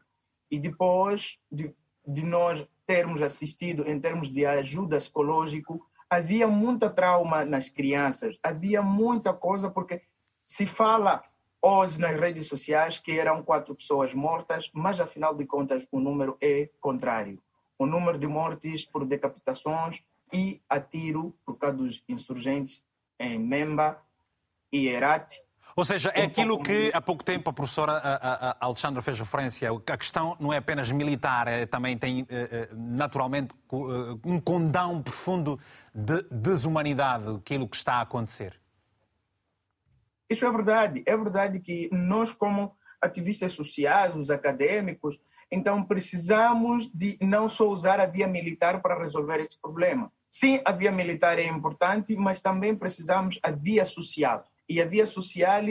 E depois de, de nós termos assistido em termos de ajuda psicológica, havia muita trauma nas crianças, havia muita coisa, porque se fala hoje nas redes sociais que eram quatro pessoas mortas, mas afinal de contas o número é contrário. O número de mortes por decapitações e a tiro por causa dos insurgentes em Memba e Herat ou seja, é aquilo que há pouco tempo a professora a, a Alexandra fez referência. A questão não é apenas militar, é, também tem eh, eh, naturalmente eh, um condão profundo de desumanidade, aquilo que está a acontecer. Isso é verdade. É verdade que nós, como ativistas sociais, os acadêmicos, então precisamos de não só usar a via militar para resolver esse problema. Sim, a via militar é importante, mas também precisamos a via social. E a via social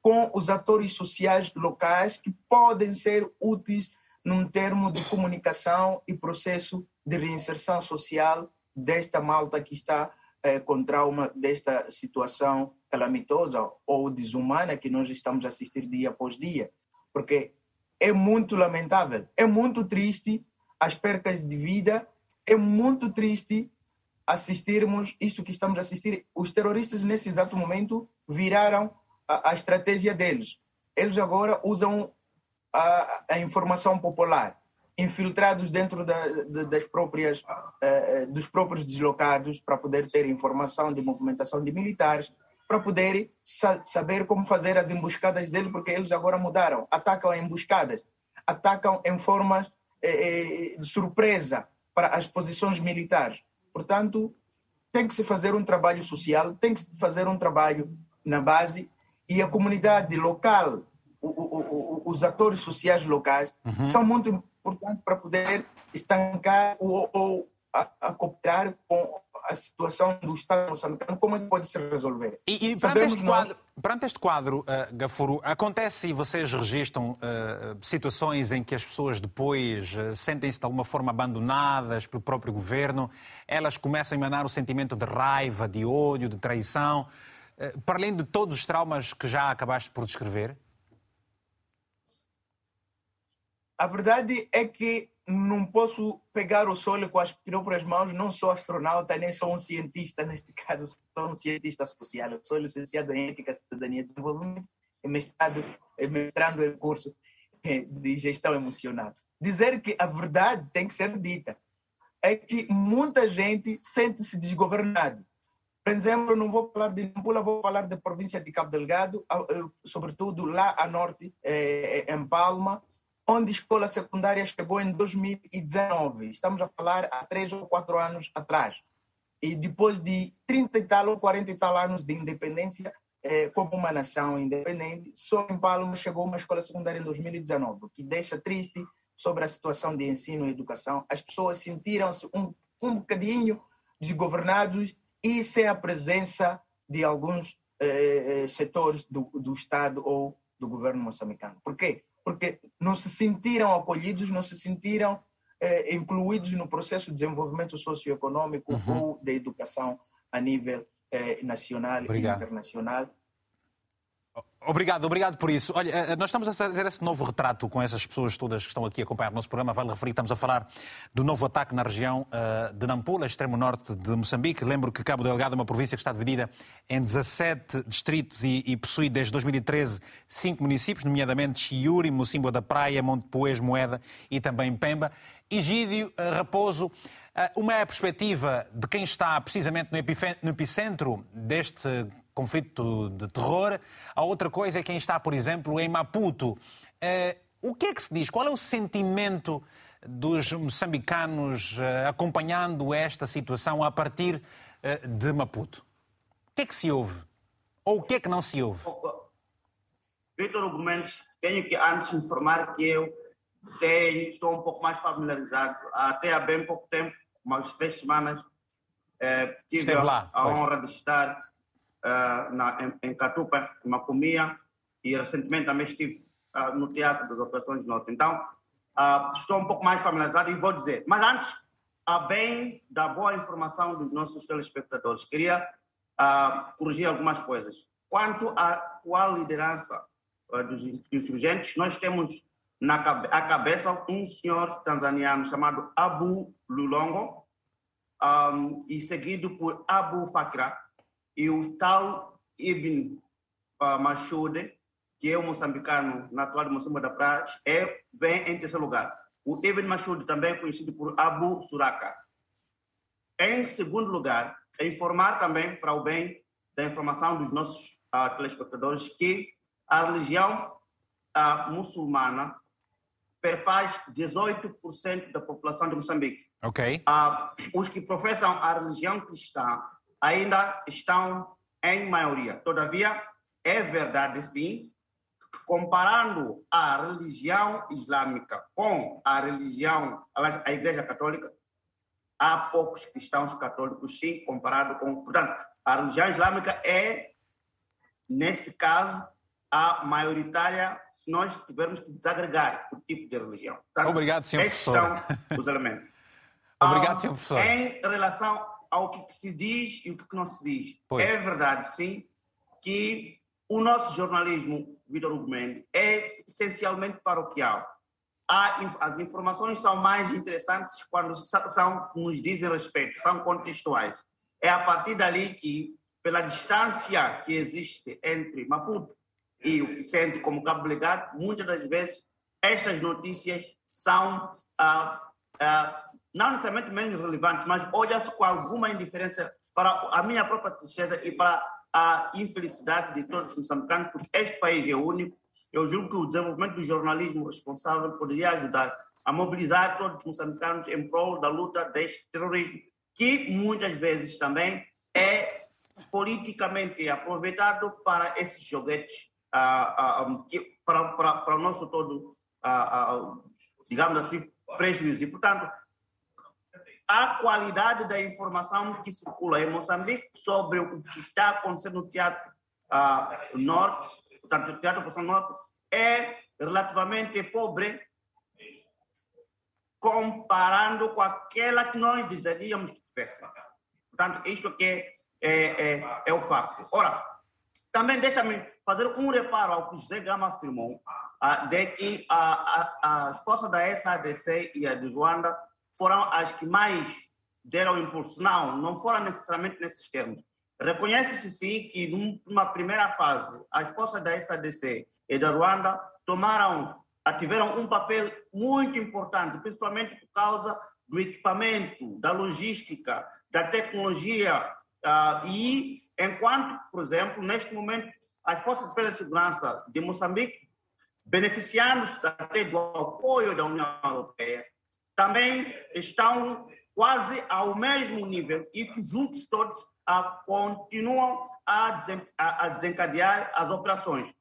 com os atores sociais locais que podem ser úteis num termo de comunicação e processo de reinserção social desta malta que está eh, com trauma desta situação calamitosa ou desumana que nós estamos a assistir dia após dia. Porque é muito lamentável, é muito triste as percas de vida, é muito triste assistirmos isto que estamos a assistir. Os terroristas, nesse exato momento, viraram a, a estratégia deles. Eles agora usam a, a informação popular infiltrados dentro da, das próprias, uh, dos próprios deslocados para poder ter informação de movimentação de militares, para poder sa saber como fazer as emboscadas dele, porque eles agora mudaram. Atacam em emboscadas, atacam em formas eh, de surpresa para as posições militares. Portanto, tem que se fazer um trabalho social, tem que se fazer um trabalho na base e a comunidade local, o, o, os atores sociais locais, uhum. são muito importantes para poder estancar ou, ou a, a, cooperar com a situação do Estado moçambicano, como é que pode se resolver. E, e perante, este quadro, nós... perante este quadro, uh, Gafuru, acontece e vocês registram uh, situações em que as pessoas depois uh, sentem-se de alguma forma abandonadas pelo próprio governo, elas começam a emanar o sentimento de raiva, de ódio, de traição, para além de todos os traumas que já acabaste por descrever? A verdade é que não posso pegar o solo com as próprias mãos, não sou astronauta, nem sou um cientista, neste caso, sou um cientista social. Eu sou licenciado em Ética, Cidadania e Desenvolvimento e mestrado, mestrando em curso eh, de gestão emocional. Dizer que a verdade tem que ser dita é que muita gente sente-se desgovernado. Por exemplo, não vou falar de Nampula, vou falar da província de Cabo Delgado, eh, sobretudo lá a norte, eh, em Palma, onde a escola secundária chegou em 2019. Estamos a falar há três ou quatro anos atrás. E depois de 30 e tal ou 40 e tal anos de independência, eh, como uma nação independente, só em Palma chegou uma escola secundária em 2019, o que deixa triste sobre a situação de ensino e educação. As pessoas sentiram-se um, um bocadinho desgovernados e sem a presença de alguns eh, eh setores do, do Estado ou do governo moçambicano. Por quê? porque não se sentiram acolhidos, não se sentiram eh, incluídos no processo de desenvolvimento socioeconômico uhum. ou da educação a nível eh, nacional Obrigado. e internacional. Obrigado, obrigado por isso. Olha, eh, nós estamos a fazer esse novo retrato com essas pessoas todas que estão aqui a acompanhar o nosso programa. Vale referir, estamos a falar do novo ataque na região uh, de Nampula, extremo norte de Moçambique. Lembro que Cabo Delgado é uma província que está dividida em 17 distritos e, e possui desde 2013 cinco municípios, nomeadamente Chiuri, Mocimboa da Praia, Monte Poês, Moeda e também Pemba. Egídio uh, Raposo, uma é a perspectiva de quem está precisamente no epicentro deste conflito de terror. A outra coisa é quem está, por exemplo, em Maputo. Uh, o que é que se diz? Qual é o sentimento dos moçambicanos uh, acompanhando esta situação a partir uh, de Maputo? O que é que se ouve? Ou o que é que não se ouve? Vitor Gomes, tenho que antes informar que eu tenho, estou um pouco mais familiarizado. Até há bem pouco tempo, umas três semanas, tive a, a honra de estar uh, na, em, em Catupa, em Macomia, e recentemente também estive uh, no Teatro das Operações Norte. Então, uh, estou um pouco mais familiarizado e vou dizer. Mas antes, a bem da boa informação dos nossos telespectadores, queria corrigir algumas coisas. Quanto à atual liderança dos insurgentes, nós temos na a cabeça um senhor tanzaniano chamado Abu Lulongo, um, e seguido por Abu Fakra, e o tal Ibn Mashude, que é um moçambicano natural de Moçambique da Praia, é, vem em terceiro lugar. O Ibn Mashude também é conhecido por Abu Suraka. Em segundo lugar, é informar também para o bem da informação dos nossos uh, telespectadores que a religião uh, muçulmana perfaz 18% da população de Moçambique. Ok. Uh, os que professam a religião cristã ainda estão em maioria. Todavia, é verdade sim, comparando a religião islâmica com a religião, a Igreja Católica, há poucos cristãos católicos, sim, comparado com. Portanto, a religião islâmica é, neste caso, a maioritária se nós tivermos que desagregar o tipo de religião. Portanto, Obrigado, senhor estes professor. são os elementos. [laughs] Obrigado, senhor professor. Em relação ao que se diz e o que não se diz, pois. é verdade, sim, que o nosso jornalismo, Vitor Hugo Mendes, é essencialmente paroquial. as informações são mais interessantes quando são, nos dizem respeito, são contextuais. É a partir dali que, pela distância que existe entre Maputo e o sente como Cabo Legado, muitas das vezes estas notícias são ah, ah, não necessariamente menos relevantes, mas olha-se com alguma indiferença para a minha própria tristeza e para a infelicidade de todos os moçambicanos, porque este país é único. Eu julgo que o desenvolvimento do jornalismo responsável poderia ajudar a mobilizar todos os moçambicanos em prol da luta deste terrorismo, que muitas vezes também é politicamente aproveitado para esses joguetes para, para, para o nosso todo, digamos assim, prejuízo. E, portanto, a qualidade da informação que circula em Moçambique sobre o que está acontecendo no Teatro Norte, portanto, o Teatro Poção Norte, é relativamente pobre comparando com aquela que nós desejaríamos que tivesse. Portanto, isto é, é, é, o facto. Ora, também deixa-me fazer um reparo ao que José Gama afirmou, ah, de que as forças da SADC e a de Ruanda foram as que mais deram impulso. Não, não foram necessariamente nesses termos. Reconhece-se sim que numa primeira fase as forças da SADC e da Ruanda tomaram, tiveram um papel muito importante, principalmente por causa do equipamento, da logística, da tecnologia uh, e enquanto, por exemplo, neste momento as Forças de Defesa e Segurança de Moçambique, beneficiando-se até do apoio da União Europeia, também estão quase ao mesmo nível e que juntos todos a, continuam a, a, desencadear as operações.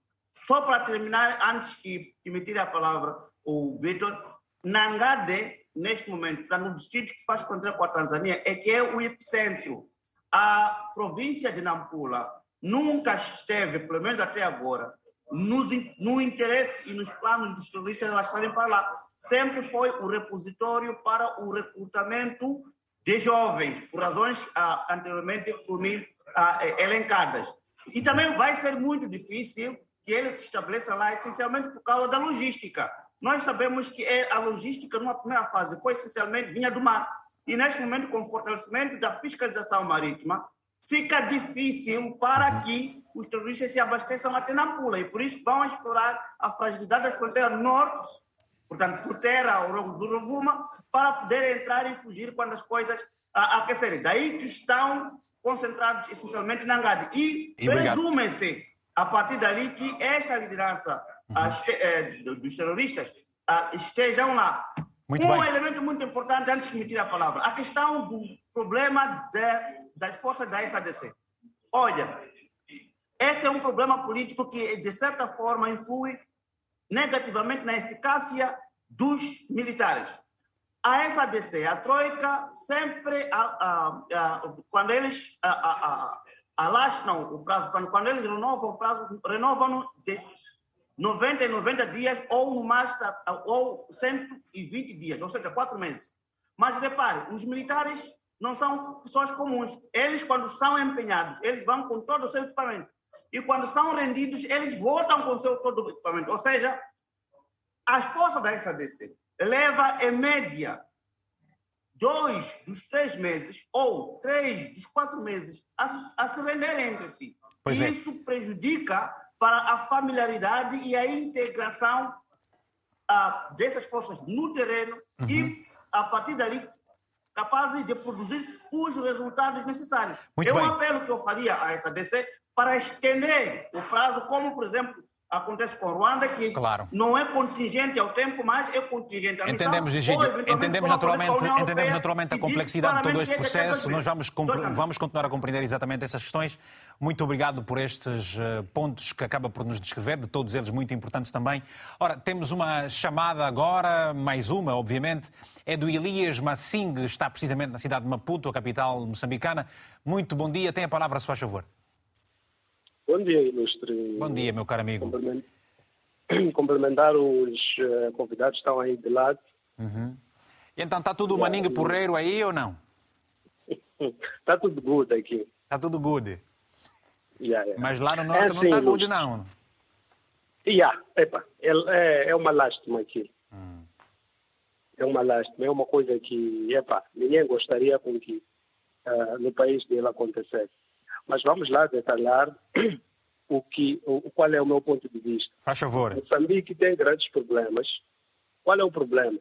Só para terminar, antes que, que me tire a palavra o Vitor, Nangade, neste momento, está no distrito que faz fronteira com a Tanzânia, é que é o epicentro. A província de Nampula nunca esteve, pelo menos até agora, nos, no interesse e nos planos dos terroristas elas estarem para lá. Sempre foi o repositório para o recrutamento de jovens, por razões ah, anteriormente por mim ah, elencadas. E também vai ser muito difícil que eles se estabeleçam lá, essencialmente por causa da logística. Nós sabemos que é a logística, numa primeira fase, foi essencialmente vinha do mar. E neste momento, com o fortalecimento da fiscalização marítima, fica difícil para que os terroristas se abasteçam até Nampula. E por isso vão explorar a fragilidade da fronteira norte, portanto, por terra ao longo do Rovuma, para poder entrar e fugir quando as coisas aquecerem. Daí que estão concentrados essencialmente na Angade. E presume-se, a partir dali, que esta liderança uhum. este, é, dos terroristas estejam lá. Muito um bem. elemento muito importante, antes que me tire a palavra, a questão do problema de das forças da SADC. Olha, esse é um problema político que, de certa forma, influi negativamente na eficácia dos militares. A SADC, a Troika, sempre, a, a, a, quando eles alastram o prazo, quando, quando eles renovam o prazo, renovam de 90 em 90 dias ou no master, ou 120 dias, ou seja, quatro meses. Mas repare, os militares não são pessoas comuns. Eles, quando são empenhados, eles vão com todo o seu equipamento. E quando são rendidos, eles voltam com seu todo o equipamento. Ou seja, as forças da SADC leva em média dois dos três meses ou três dos quatro meses a, a se renderem entre si. Pois e é. isso prejudica para a familiaridade e a integração uh, dessas forças no terreno uhum. e, a partir dali, capazes de produzir os resultados necessários. Muito é um bem. apelo que eu faria a essa DC para estender o prazo, como, por exemplo, acontece com Ruanda, que claro. não é contingente ao tempo, mas é contingente à missão. Entendemos, Egídio, entendemos naturalmente, entendemos naturalmente a complexidade de todo este processo. Nós vamos, vamos continuar a compreender exatamente essas questões. Muito obrigado por estes uh, pontos que acaba por nos descrever, de todos eles muito importantes também. Ora, temos uma chamada agora, mais uma, obviamente, é do Elias Massing, está precisamente na cidade de Maputo, a capital moçambicana. Muito bom dia, tem a palavra, se faz favor. Bom dia, ilustre. Bom dia, meu caro amigo. [clears throat] Complementar os uh, convidados que estão aí de lado. Uhum. Então, está tudo maningue porreiro aí ou não? Está [laughs] tudo good aqui. Está tudo good. Yeah, yeah. Mas lá no norte é, não está good, não. Yeah. Epa, é, é, é uma lástima aqui. Hum. É uma lástima. É uma coisa que, epa, ninguém gostaria com que uh, no país dele acontecesse. Mas vamos lá detalhar [clears throat] o que, o, qual é o meu ponto de vista. Faz favor. Moçambique tem grandes problemas. Qual é o problema?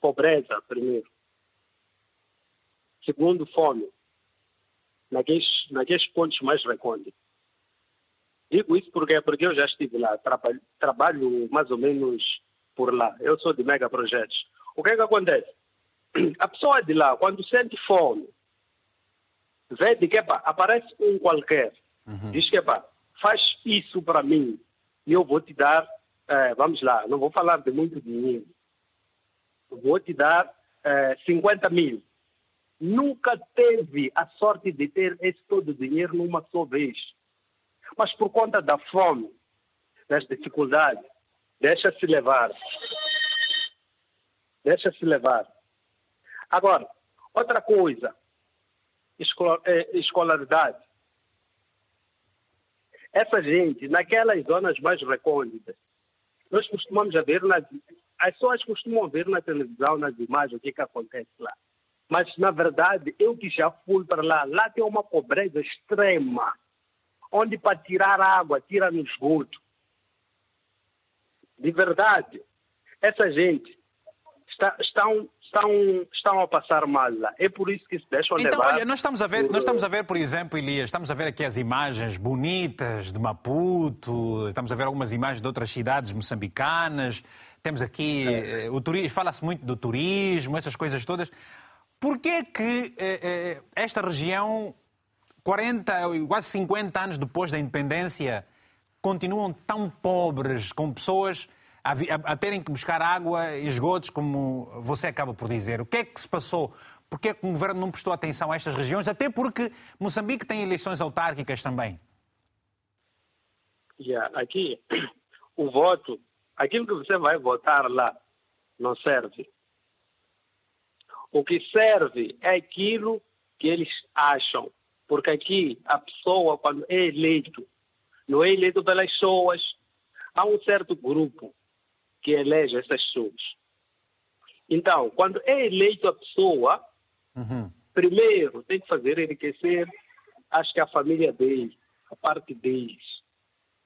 Pobreza, primeiro. Segundo, fome. Naqueles, naqueles pontos mais recônditos. Digo isso porque, porque eu já estive lá, trabalho, trabalho mais ou menos por lá. Eu sou de mega projetos. O que é que acontece? [clears throat] A pessoa de lá, quando sente fome, vê de que pá, aparece um qualquer, uhum. diz que pá, faz isso para mim e eu vou te dar, eh, vamos lá, não vou falar de muito dinheiro, vou te dar eh, 50 mil. Nunca teve a sorte de ter esse todo dinheiro numa só vez. Mas por conta da fome, das dificuldades, deixa-se levar. Deixa-se levar. Agora, outra coisa, escolaridade. Essa gente, naquelas zonas mais recônditas, nós costumamos ver nas, as pessoas costumam ver na televisão, nas imagens, o que, que acontece lá. Mas, na verdade, eu que já fui para lá, lá tem uma pobreza extrema, onde para tirar água, tira no esgoto. De verdade, essa gente está, estão, estão, estão a passar mal lá. É por isso que se deixam então, levar. Olha, nós estamos a ver, nós estamos a ver, por exemplo, Elias, estamos a ver aqui as imagens bonitas de Maputo, estamos a ver algumas imagens de outras cidades moçambicanas, temos aqui é. Eh, o turismo, fala-se muito do turismo, essas coisas todas. Por que é que eh, eh, esta região, 40, quase 50 anos depois da independência, continuam tão pobres, com pessoas a, a, a, terem que buscar água esgotos, como você acaba por dizer. O que é que se passou? Por que é que o governo não prestou atenção a estas regiões? Até porque Moçambique tem eleições autárquicas também. Yeah, aqui, [coughs] o voto, aquilo que você vai votar lá, não serve. O que serve é aquilo que eles acham. Porque aqui, a pessoa, quando é eleito, não é eleito pelas pessoas, há um certo grupo que elege essas pessoas. Então, quando é eleito a pessoa, uhum. primeiro tem que fazer enriquecer, acho que a família dele, a parte deles.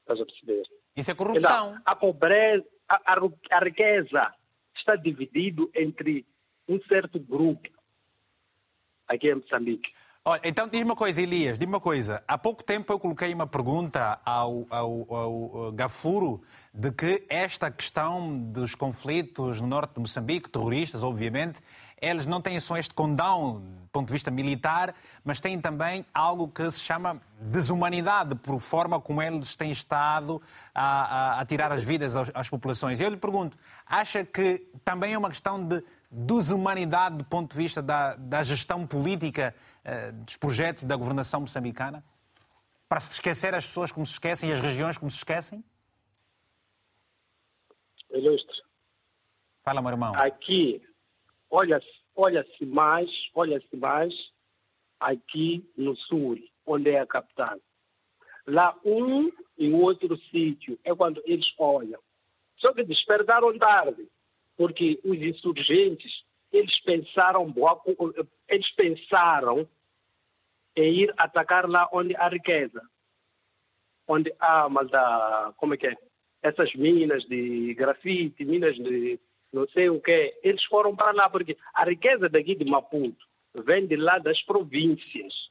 Estás a perceber? Isso é corrupção. Então, a pobreza, a, a, a riqueza está dividido entre um certo grupo aqui em Moçambique. Olha, então diz uma coisa, Elias, diz uma coisa. Há pouco tempo eu coloquei uma pergunta ao, ao, ao Gafuro de que esta questão dos conflitos no norte de Moçambique, terroristas, obviamente, eles não têm só este condão do ponto de vista militar, mas têm também algo que se chama desumanidade, por forma como eles têm estado a, a, a tirar as vidas às, às populações. Eu lhe pergunto, acha que também é uma questão de desumanidade do ponto de vista da, da gestão política dos projetos da governação moçambicana? Para se esquecer as pessoas como se esquecem e as regiões como se esquecem? Ilustre. Fala, meu irmão. Aqui, olha-se olha mais, olha-se mais aqui no sul, onde é a capital. Lá um e outro sítio é quando eles olham. Só que despertaram tarde porque os insurgentes eles pensaram eles pensaram em ir atacar lá onde há riqueza, onde há mas há, como é que é? Essas minas de grafite, minas de não sei o que, eles foram para lá porque a riqueza daqui de Maputo vem de lá das províncias.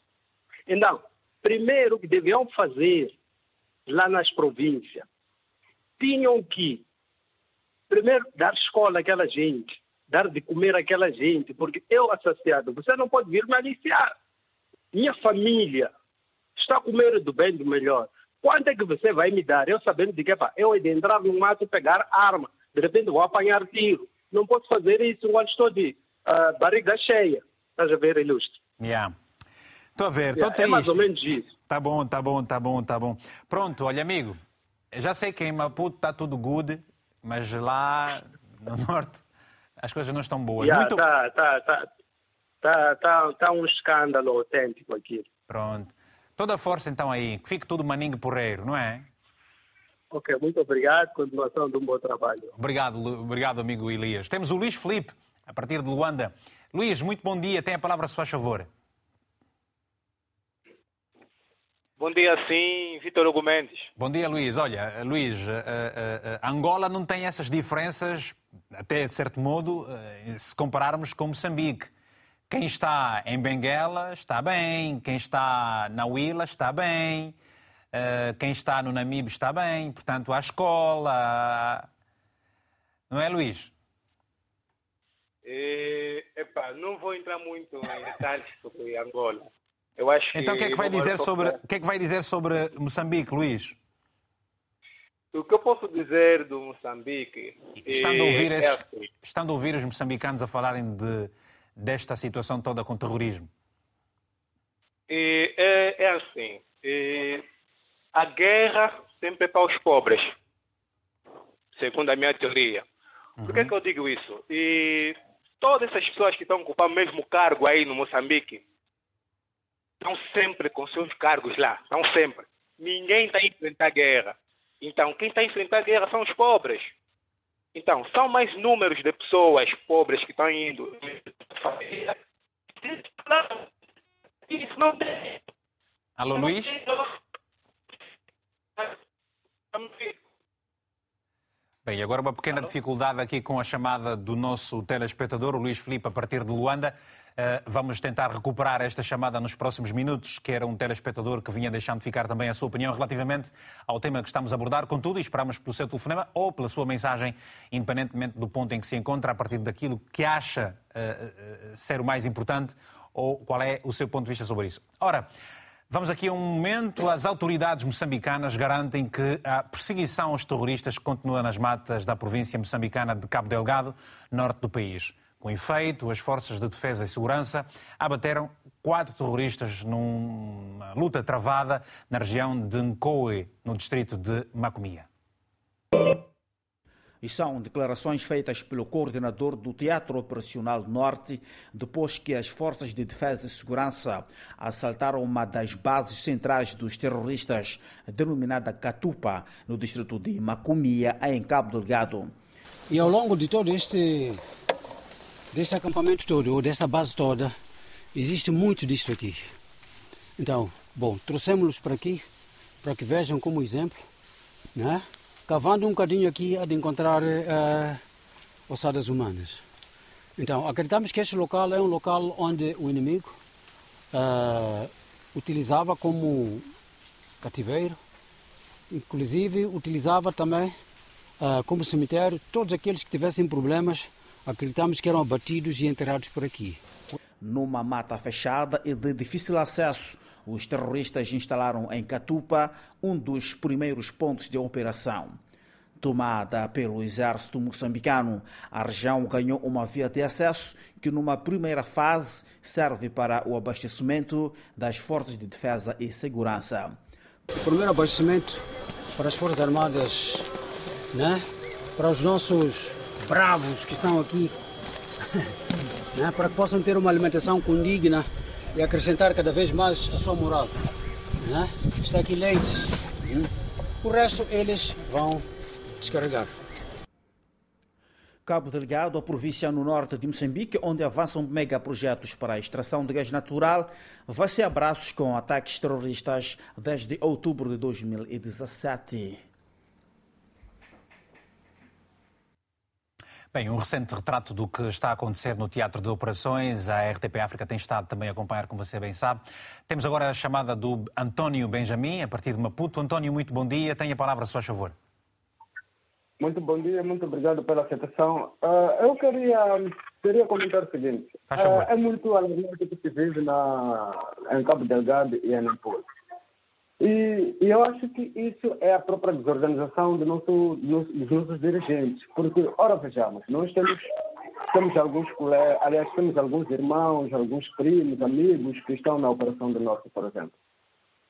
Então, primeiro que deviam fazer lá nas províncias tinham que, primeiro, dar escola àquela gente, dar de comer àquela gente, porque eu, associado, você não pode vir me aliciar. Minha família está a comer do bem do melhor. Quanto é que você vai me dar? Eu sabendo de que, pá, eu de entrar no mato pegar arma, de repente vou apanhar tiro. Não posso fazer isso quando estou de uh, barriga cheia. Estás a ver, ilustre? Yeah. Estou a ver, estou yeah, triste. É mais ou menos isso. Tá bom, tá bom, tá bom, tá bom. Pronto, olha, amigo, já sei que em Maputo está tudo good, mas lá no norte as coisas não estão boas. Yeah, Muito... tá, tá, tá, tá, tá, tá um escândalo autêntico aqui. Pronto. Toda a força então aí, que fique tudo maninho porreiro, não é? Ok, muito obrigado. Continuação de um bom trabalho. Obrigado, obrigado, amigo Elias. Temos o Luís Felipe, a partir de Luanda. Luís, muito bom dia. Tem a palavra, se faz favor. Bom dia, sim, Vitor Hugo Mendes. Bom dia, Luís. Olha, Luís, uh, uh, uh, Angola não tem essas diferenças, até de certo modo, se compararmos com Moçambique. Quem está em Benguela está bem, quem está na Huila está bem, quem está no Namibe está bem, portanto, à escola. Não é, Luís? É, epa, não vou entrar muito em detalhes sobre Angola. Eu acho então, o que é que vai dizer sobre, o que é que vai dizer sobre Moçambique, Luís? O que eu posso dizer do Moçambique estando a ouvir, é, assim. estando a ouvir os moçambicanos a falarem de, desta situação toda com terrorismo? É, é, é assim. É, a guerra sempre é para os pobres, segundo a minha teoria. Uhum. Por que, uhum. que eu digo isso? E todas essas pessoas que estão ocupando o mesmo cargo aí no Moçambique estão sempre com seus cargos lá, estão sempre. Ninguém está a enfrentar guerra. Então, quem está a enfrentar guerra são os pobres. Então, são mais números de pessoas pobres que estão indo. Isso não tem. Alô, Luís? Bem, agora uma pequena dificuldade aqui com a chamada do nosso telespectador, o Luís Filipe, a partir de Luanda. Uh, vamos tentar recuperar esta chamada nos próximos minutos, que era um telespectador que vinha deixando de ficar também a sua opinião relativamente ao tema que estamos a abordar. Contudo, esperamos pelo seu telefonema ou pela sua mensagem, independentemente do ponto em que se encontra, a partir daquilo que acha uh, uh, ser o mais importante ou qual é o seu ponto de vista sobre isso. Ora, Vamos aqui a um momento. As autoridades moçambicanas garantem que a perseguição aos terroristas continua nas matas da província moçambicana de Cabo Delgado, norte do país. Com efeito, as forças de defesa e segurança abateram quatro terroristas numa luta travada na região de Nkoe, no distrito de Macomia. E são declarações feitas pelo coordenador do Teatro Operacional Norte, depois que as forças de defesa e segurança assaltaram uma das bases centrais dos terroristas, denominada Catupa, no distrito de Macomia, em Cabo Delgado. E ao longo de todo este deste acampamento todo, desta base toda, existe muito disto aqui. Então, bom, trouxemos-los para aqui, para que vejam como exemplo, né? Cavando um bocadinho aqui a de encontrar uh, ossadas humanas. Então, acreditamos que este local é um local onde o inimigo uh, utilizava como cativeiro, inclusive utilizava também uh, como cemitério todos aqueles que tivessem problemas, acreditamos que eram abatidos e enterrados por aqui. Numa mata fechada e de difícil acesso, os terroristas instalaram em Catupa um dos primeiros pontos de operação. Tomada pelo exército moçambicano, a região ganhou uma via de acesso que, numa primeira fase, serve para o abastecimento das forças de defesa e segurança. O primeiro abastecimento para as Forças Armadas, né? para os nossos bravos que estão aqui, [laughs] né? para que possam ter uma alimentação condigna e acrescentar cada vez mais a sua moral. Né? Está aqui leite. O resto eles vão descarregar. Cabo Delgado, a província no norte de Moçambique, onde avançam megaprojetos para a extração de gás natural, vai ser abraços com ataques terroristas desde outubro de 2017. Bem, um recente retrato do que está a acontecer no Teatro de Operações. A RTP África tem estado também a acompanhar, como você bem sabe. Temos agora a chamada do António Benjamin, a partir de Maputo. António, muito bom dia. Tenha a palavra, a sua favor. Muito bom dia, muito obrigado pela aceitação. Uh, eu queria, queria comentar o seguinte. Uh, é muito alarmante que se vive na, em Cabo Delgado e em Nampula. E, e, eu acho que isso é a própria desorganização do nosso, dos nossos dirigentes. Porque, ora, vejamos, nós temos, temos alguns colegas, aliás, temos alguns irmãos, alguns primos, amigos que estão na Operação do Norte, por exemplo.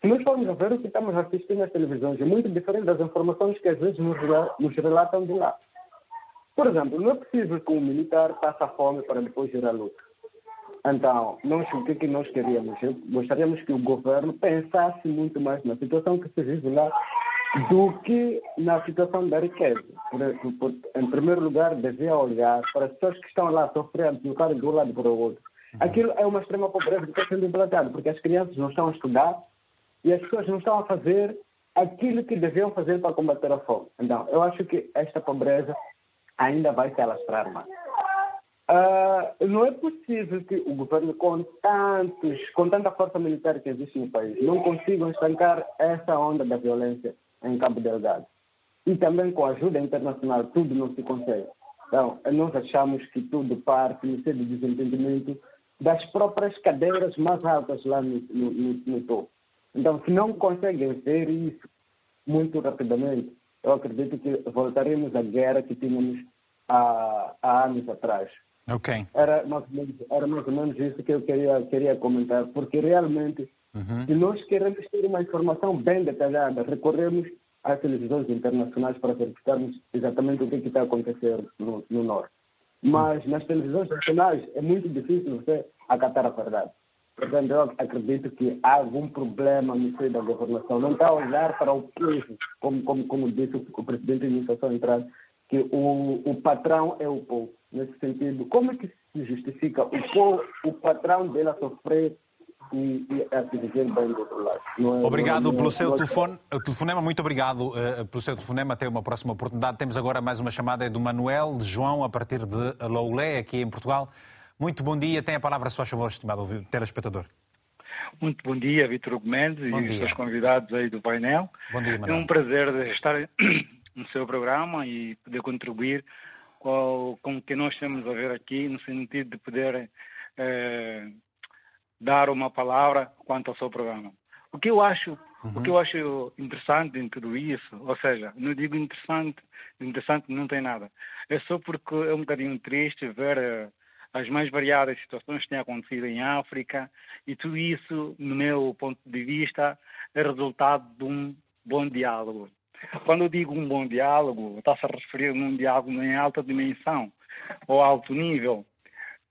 Se nós formos a ver o que estamos assistindo nas televisões, é muito diferente das informações que às vezes nos, nos relatam de lá. Por exemplo, não é possível que um militar passe fome para depois ir à luta. Então, nós, o que, é que nós queríamos? Gostaríamos que o governo pensasse muito mais na situação que se vive lá do que na situação da riqueza. Por, por, em primeiro lugar, devia olhar para as pessoas que estão lá sofrendo, deslocarem de um lado para o outro. Aquilo é uma extrema pobreza que está sendo implantado, porque as crianças não estão a estudar, e as pessoas não estão a fazer aquilo que deviam fazer para combater a fome. Então, eu acho que esta pobreza ainda vai se alastrar mais. Uh, não é possível que o governo, com, tantos, com tanta força militar que existe no país, não consiga estancar essa onda da violência em Cabo Delgado. E também com a ajuda internacional, tudo não se consegue. Então, nós achamos que tudo parte no seu desentendimento das próprias cadeiras mais altas lá no, no, no topo. Então, se não conseguem ver isso muito rapidamente, eu acredito que voltaremos à guerra que tínhamos há, há anos atrás. Ok. Era mais, ou menos, era mais ou menos isso que eu queria, queria comentar, porque realmente, uhum. se nós queremos ter uma informação bem detalhada, recorremos às televisões internacionais para verificarmos exatamente o que, é está acontecendo no, no Norte. Mas nas televisões nacionais é muito difícil você acatar a verdade. Portanto, eu acredito que há algum problema no seio da governação. Não está a olhar para o povo, como, como, como disse o presidente da administração entrada, que o, o patrão é o povo. Nesse sentido, como é que se justifica o, povo, o patrão dele a sofrer e, e a se viver bem do outro lado? É, obrigado não, é- pelo não, seu telefone, telefonema, muito obrigado uh, pelo seu telefonema. Até uma próxima oportunidade. Temos agora mais uma chamada do Manuel de João, a partir de Loulé, aqui em Portugal. Muito bom dia. Tem a palavra, se faz favor, estimado telespectador. Muito bom dia, Vitor Mendes e os seus convidados aí do painel. Bom dia, Manuel. É um prazer estar no seu programa e poder contribuir com, com o que nós temos a ver aqui, no sentido de poder eh, dar uma palavra quanto ao seu programa. O que eu acho, uhum. o que eu acho interessante em tudo isso, ou seja, não digo interessante, interessante não tem nada. É só porque é um bocadinho triste ver eh, as mais variadas situações que têm acontecido em África e tudo isso, no meu ponto de vista, é resultado de um bom diálogo. [laughs] Quando eu digo um bom diálogo, está-se a referir a um diálogo em alta dimensão ou alto nível.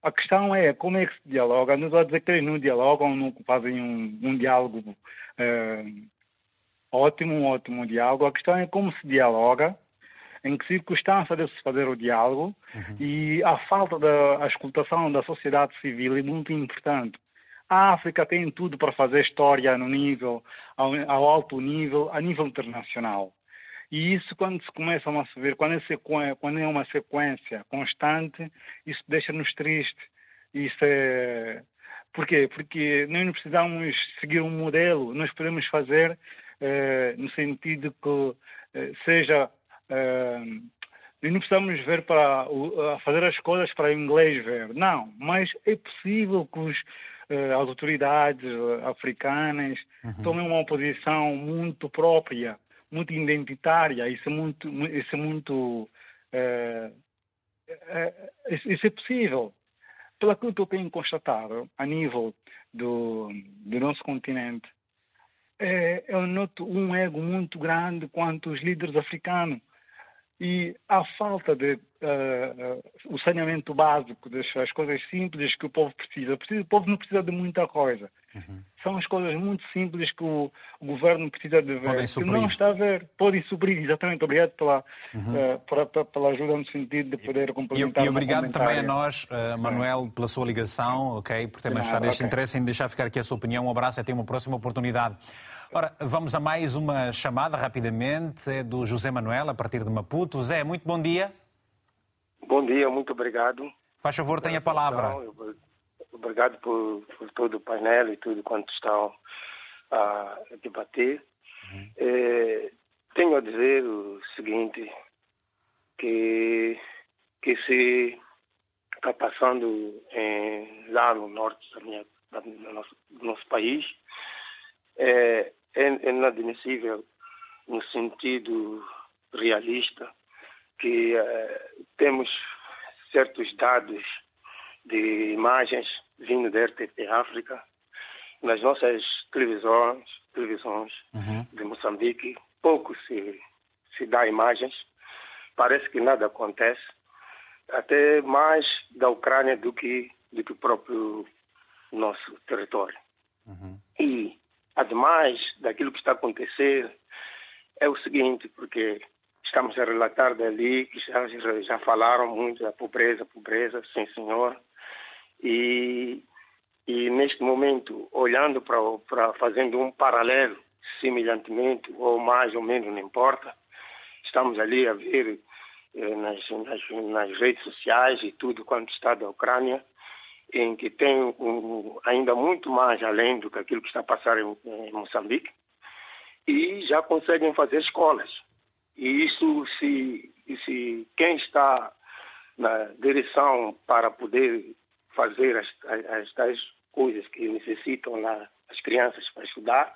A questão é como é que se dialoga. Não estou a dizer que eles não dialogam, não fazem um, um diálogo é, ótimo, um ótimo diálogo. A questão é como se dialoga em que circunstância deve-se fazer o diálogo uhum. e a falta da escutação da sociedade civil é muito importante. A África tem tudo para fazer história no nível, ao, ao alto nível, a nível internacional. E isso, quando se começam a ver, quando é, quando é uma sequência constante, isso deixa-nos tristes. Isso é... Por quê? Porque nós não precisamos seguir um modelo, nós podemos fazer eh, no sentido que eh, seja Uh, e não precisamos ver para uh, fazer as coisas para o inglês ver. Não, mas é possível que os, uh, as autoridades africanas uhum. tomem uma posição muito própria, muito identitária. Isso é muito, isso é muito, uh, isso é possível. Pelo que eu tenho constatado a nível do, do nosso continente, é, eu noto um ego muito grande quanto os líderes africanos e a falta de uh, uh, o saneamento básico das coisas simples que o povo precisa. precisa. O povo não precisa de muita coisa. Uhum. São as coisas muito simples que o, o governo precisa de ver. Se não está a ver, podem suprir. Exatamente. Obrigado pela, uhum. uh, pela, pela, ajuda no sentido de poder complementar. E, e obrigado também a nós, Manuel, pela sua ligação, ok, por ter manifestado este okay. interesse em deixar ficar aqui a sua opinião. Um abraço e até uma próxima oportunidade. Ora, vamos a mais uma chamada rapidamente, é do José Manuel, a partir de Maputo. Zé, muito bom dia. Bom dia, muito obrigado. Faz favor, tenha a palavra. Obrigado por, por, todo o painel e tudo quanto estão a debater. Uhum. É, tenho a dizer o seguinte: que, que se está passando em, lá no norte da minha, da, do, nosso, do nosso país é, é, é inadmissível no sentido realista que é, temos certos dados de imagens vindo da RTP África nas nossas televisões, televisões uhum. de Moçambique, pouco se, se dá imagens, parece que nada acontece, até mais da Ucrânia do que do que o próprio nosso território. Uhum. E, ademais daquilo que está a acontecer, é o seguinte, porque estamos a relatar dali, que já, já falaram muito da pobreza, pobreza, sim senhor, e, e neste momento, olhando para, fazendo um paralelo, semelhantemente, ou mais ou menos, não importa, estamos ali a ver eh, nas, nas, nas, redes sociais e tudo quanto está da Ucrânia, em que tem um, ainda muito mais além do que aquilo que está a passar em, em Moçambique, e já conseguem fazer escolas. E isso, se, se quem está na direção para poder fazer as, as tais coisas que necessitam lá as crianças para estudar,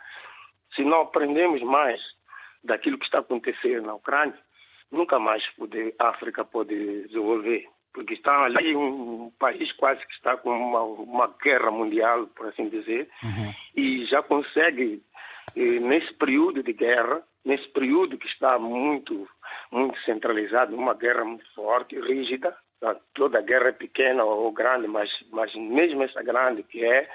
se não aprendemos mais daquilo que está acontecendo na Ucrânia, nunca mais poder, a África pode desenvolver. Porque está ali um, país quase que está com uma, uma guerra mundial, por assim dizer, uhum. e já consegue, eh, nesse período de guerra, nesse período que está muito, muito centralizado, uma guerra muito forte, rígida, toda guerra é pequena ou grande, mas, mas mesmo essa grande que é,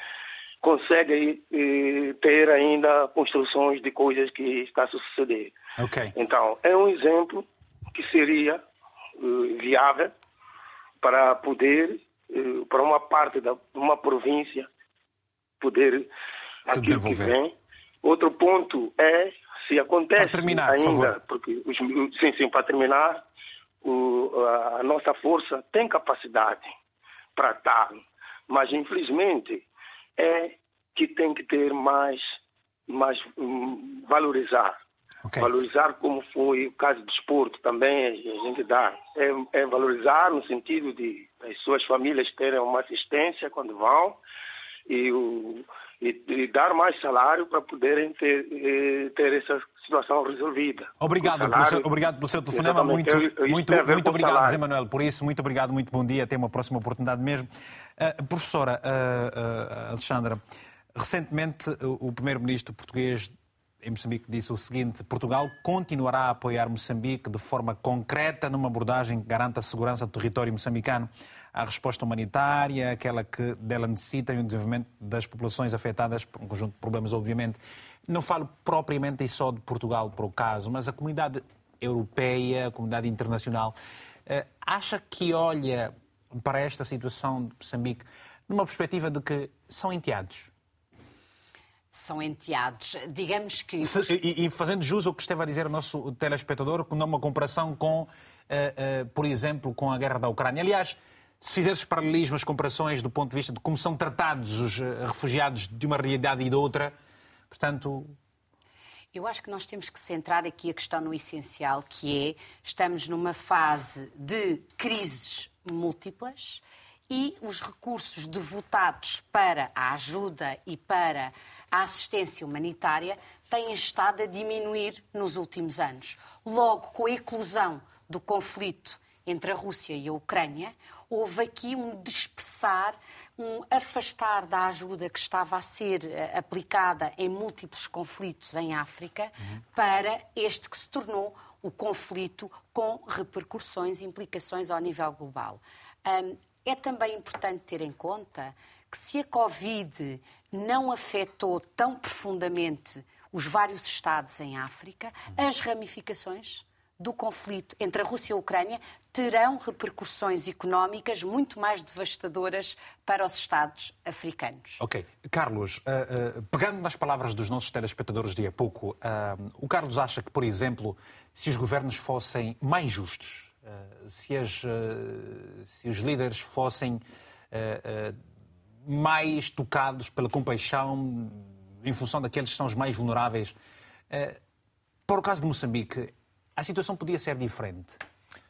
consegue eh, ter ainda construções de coisas que está a suceder. Okay. Então, é um exemplo que seria eh, viável para poder, eh, para uma parte da uma província, poder se desenvolver. Que vem. Outro ponto é se acontece terminar, ainda, por porque os, sim, sim, para terminar, o, a nossa força tem capacidade para estar, mas infelizmente é que tem que ter mais, mais um, valorizar. Okay. Valorizar como foi o caso do desporto também a gente dá. É, é, valorizar no sentido de as suas famílias terem uma assistência quando vão e, o, e, e dar mais salário para poderem ter, eh, ter essa situação resolvida. Obrigado, salário, pelo seu, obrigado pelo seu telefonema. Muito, eu, muito, muito obrigado, José Manuel, por isso. Muito obrigado, muito bom dia. Até uma próxima oportunidade mesmo. Uh, professora uh, uh, Alexandra, recentemente o primeiro-ministro português em Moçambique disse o seguinte: Portugal continuará a apoiar Moçambique de forma concreta numa abordagem que garanta a segurança do território moçambicano, a resposta humanitária, aquela que dela necessita e o desenvolvimento das populações afetadas por um conjunto de problemas, obviamente. Não falo propriamente só de Portugal, por o caso, mas a comunidade europeia, a comunidade internacional, eh, acha que olha para esta situação de Moçambique numa perspectiva de que são enteados? São enteados. Digamos que. Se, e, e, fazendo jus ao que esteve a dizer o nosso telespectador, com uma comparação com, uh, uh, por exemplo, com a guerra da Ucrânia. Aliás, se fizeres paralelismos, comparações do ponto de vista de como são tratados os refugiados de uma realidade e de outra, Portanto. Eu acho que nós temos que centrar aqui a questão no essencial, que é estamos numa fase de crises múltiplas e os recursos devotados para a ajuda e para a assistência humanitária têm estado a diminuir nos últimos anos. Logo, com a eclosão do conflito entre a Rússia e a Ucrânia, houve aqui um dispersar um afastar da ajuda que estava a ser eh, aplicada em múltiplos conflitos em África uhum. para este que se tornou o conflito com repercussões e implicações ao nível global. Um, é também importante ter em conta que se a Covid não afetou tão profundamente os vários Estados em África, as ramificações do conflito entre a Rússia e a Ucrânia terão repercussões económicas muito mais devastadoras para os Estados africanos. Ok. Carlos, uh, uh, pegando nas palavras dos nossos telespectadores de há pouco, uh, o Carlos acha que, por exemplo, se os governos fossem mais justos, se, as, se, os líderes fossem mais tocados pela compaixão em função daqueles que são os mais vulneráveis, para o caso de Moçambique, a situação podia ser diferente?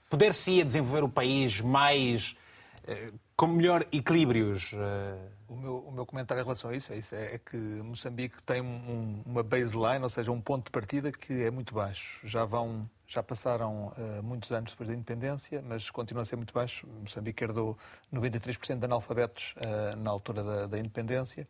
poder-se-ia desenvolver o país mais eh, com melhor equilíbrios? O meu, o meu, comentário em relação a isso é, isso, é, é que Moçambique tem um, uma baseline, ou seja, um ponto de partida que é muito baixo. Já vão, já passaram uh, muitos anos depois da independência, mas continua a ser muito baixo. Moçambique herdou 93% de analfabetos uh, na altura da, da independência.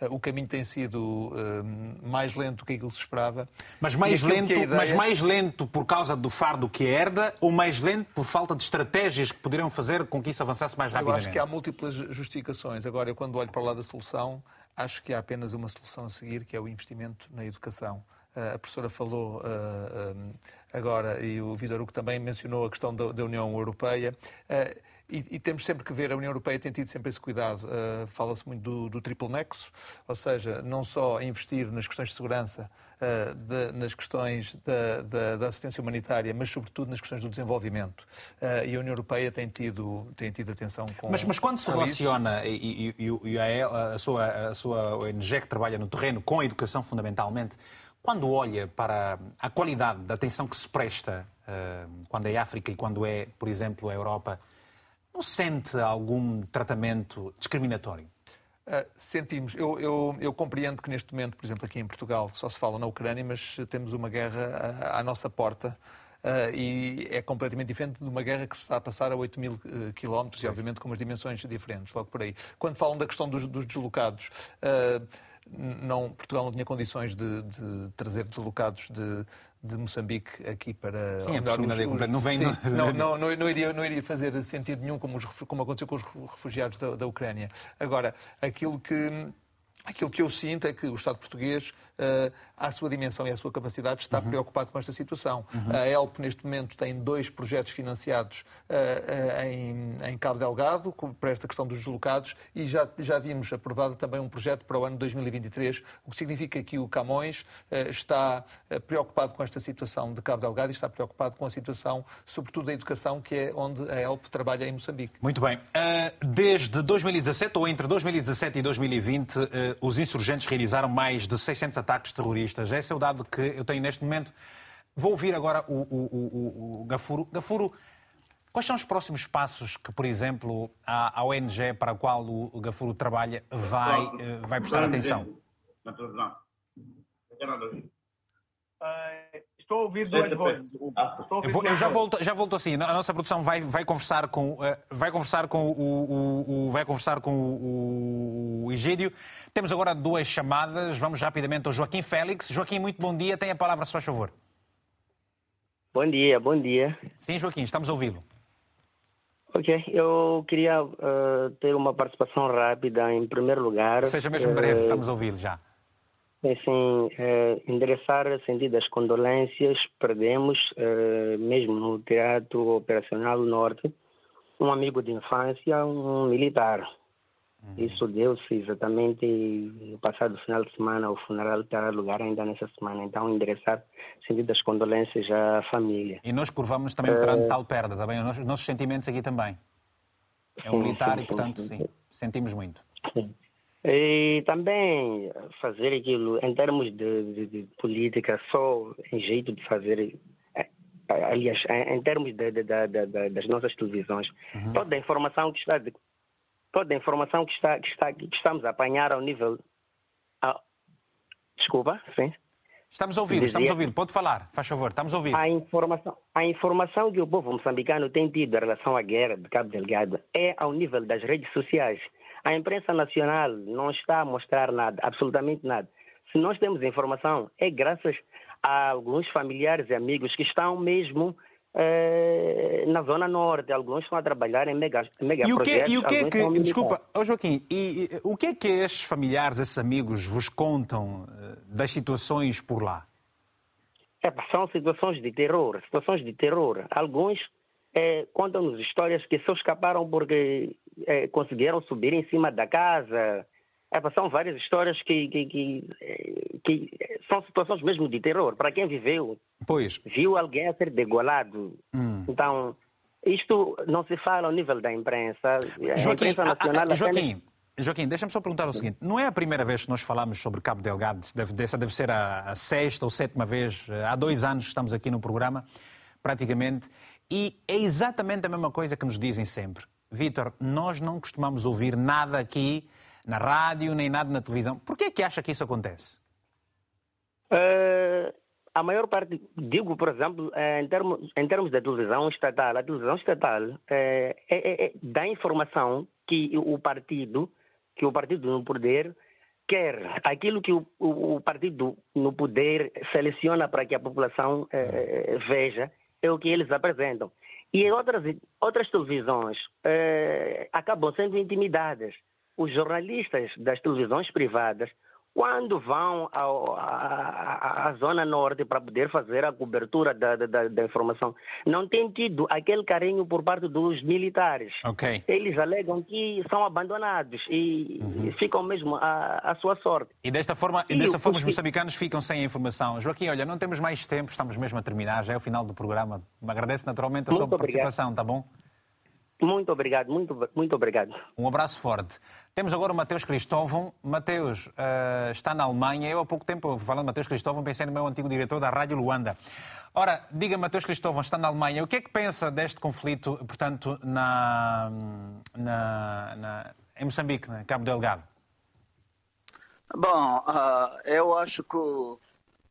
Eh, o caminho tem sido uh, mais lento do que aquilo que se esperava. Mas mais, lento, ideia... mas mais lento por causa do fardo que herda ou mais lento por falta de estratégias que poderiam fazer com que isso avançasse mais rapidamente? Eu acho que há múltiplas justificações. Agora, eu quando olho para o lado da solução, acho que há apenas uma solução a seguir, que é o investimento na educação. Uh, a professora falou uh, agora, e o Vitor Hugo também mencionou a questão da, da União Europeia. E, e, temos sempre que ver, a União Europeia tem tido sempre esse cuidado. Uh, Fala-se muito do, do triplo nexo, ou seja, não só investir nas questões de segurança, uh, de, nas questões da, da, da, assistência humanitária, mas sobretudo nas questões do desenvolvimento. Uh, e a União Europeia tem tido, tem tido atenção com Mas, mas quando se relaciona, e, e, e a, a, sua, a sua ONG que trabalha no terreno com a educação fundamentalmente, quando olha para a qualidade da atenção que se presta quando é África e quando é, por exemplo, a Europa, não sente algum tratamento discriminatório? Uh, sentimos. Eu, eu, eu, compreendo que neste momento, por exemplo, aqui em Portugal, só se fala na Ucrânia, mas temos uma guerra à, à nossa porta. Uh, e é completamente diferente de uma guerra que se está a passar a 8 mil uh, quilómetros e, obviamente, com umas dimensões diferentes, logo por aí. Quando falam da questão dos, dos deslocados, uh, não, Portugal não tinha condições de, de trazer deslocados de, de Moçambique aqui para. Sim, melhor, os, os, não vem. Sim, não, não, não, não, iria, não iria fazer sentido nenhum, como, os, como aconteceu com os refugiados da, da Ucrânia. Agora, aquilo que. Aquilo que eu sinto é que o Estado português uh, à sua dimensão e à sua capacidade, está uhum. preocupado com esta situação. Uhum. A ELP, neste momento, tem dois projetos financiados uh, em, em, Cabo Delgado, para esta questão dos deslocados, e já, já vimos aprovado também um projeto para o ano 2023, o que significa que o Camões uh, está preocupado com esta situação de Cabo Delgado e está preocupado com a situação, sobretudo da educação, que é onde a ELP trabalha em Moçambique. Muito bem. Desde 2017, ou entre 2017 e 2020, os insurgentes realizaram mais de 600 ataques terroristas. Esse é o dado que eu tenho neste momento. Vou ouvir agora o, o, o, o Gafuro. Gafuro, quais são os próximos passos que, por exemplo, a, a ONG para a qual o Gafuro trabalha vai, eh, vai prestar atenção? Na televisão. Uh, estou a ouvir duas vozes. eu, vou, eu já volto, já volto assim. A nossa produção vai, vai conversar com, uh, vai conversar com o, o, o, vai conversar com o, o Egídio. Temos agora duas chamadas. Vamos rapidamente ao Joaquim Félix. Joaquim, muito bom dia. Tem a palavra, se faz favor. Bom dia, bom dia. Sim, Joaquim, estamos a ouvi-lo. Ok, eu queria uh, ter uma participação rápida. Em primeiro lugar. Seja mesmo breve, estamos a ouvi-lo já assim, é, endereçar sentido das condolências, perdemos, é, mesmo no Teatro Operacional Norte, um amigo de infância, um militar. Uhum. Isso deu-se exatamente no passado final de semana, o funeral terá lugar ainda nessa semana. Então, endereçar sentido das condolências à família. E nós curvamos também perante é... tal perda, também, os nossos sentimentos aqui também. É um militar sim, e, portanto, sim, sim, sentimos muito. Sim. E também fazer aquilo em termos de, de, de política, só em jeito de fazer é, aliás, em, termos de, de, de, das nossas televisões, uhum. toda a informação que está, toda a informação que está, que está, que estamos a apanhar ao nível, a, desculpa, sim. Estamos a ouvir, estamos a ouvir. Pode falar, faz favor, estamos a ouvir. A informação, a informação que o povo moçambicano tem tido em relação à guerra de Cabo Delgado é ao nível das redes sociais. A imprensa nacional não está a mostrar nada, absolutamente nada. Se nós temos informação, é graças a alguns familiares e amigos que estão mesmo eh, na Zona Norte. Alguns estão a trabalhar em mega, mega e o que, projetos. E o que é que, desculpa, oh Joaquim, e, e, o que é que estes familiares, esses amigos vos contam uh, das situações por lá? É, são situações de terror, situações de terror. Alguns é, contam-nos histórias que só escaparam porque é, conseguiram subir em cima da casa. É, são várias histórias que, que, que, é, que, são situações mesmo de terror. Para quem viveu, pois. viu alguém a ser degolado. Hum. Então, isto não se fala ao nível da imprensa. Joaquim, a imprensa nacional a, a, Joaquim, Joaquim, deixa-me só perguntar o seguinte: não é a primeira vez que nós falamos sobre Cabo Delgado, deve, essa deve ser a, a, sexta ou sétima vez, há dois anos que estamos aqui no programa, praticamente, E é exatamente a mesma coisa que nos dizem sempre. Vítor, nós não costumamos ouvir nada aqui na rádio, nem nada na televisão. Por que é que acha que isso acontece? Uh, a maior parte, digo, por exemplo, eh, em termos, em termos da televisão estatal, a televisão estatal é, é, é, dá informação que o partido, que o partido no poder quer, aquilo que o, o, partido no poder seleciona para que a população veja, é o que eles apresentam. E outras, outras televisões acabam sendo intimidadas. Os jornalistas das televisões privadas quando vão à Zona Norte para poder fazer a cobertura da, da, da, informação, não tem tido aquele carinho por parte dos militares. Okay. Eles alegam que são abandonados e, uhum. ficam mesmo à, à, sua sorte. E desta forma, e desta forma os moçambicanos ficam sem a informação. Joaquim, olha, não temos mais tempo, estamos mesmo a terminar, já é o final do programa. Me agradeço naturalmente a Muito sua obrigado. participação, tá bom? Muito obrigado, muito, muito obrigado. Um abraço forte. Temos agora o Mateus Cristóvão. Mateus uh, está na Alemanha. Eu há pouco tempo, falando de Mateus Cristóvão, pensei no meu antigo diretor da Rádio Luanda. Ora, diga Mateus Cristóvão, está na Alemanha. O que é que pensa deste conflito, portanto, na, na, na em Moçambique, em Cabo Delgado? Bom, uh, eu acho que,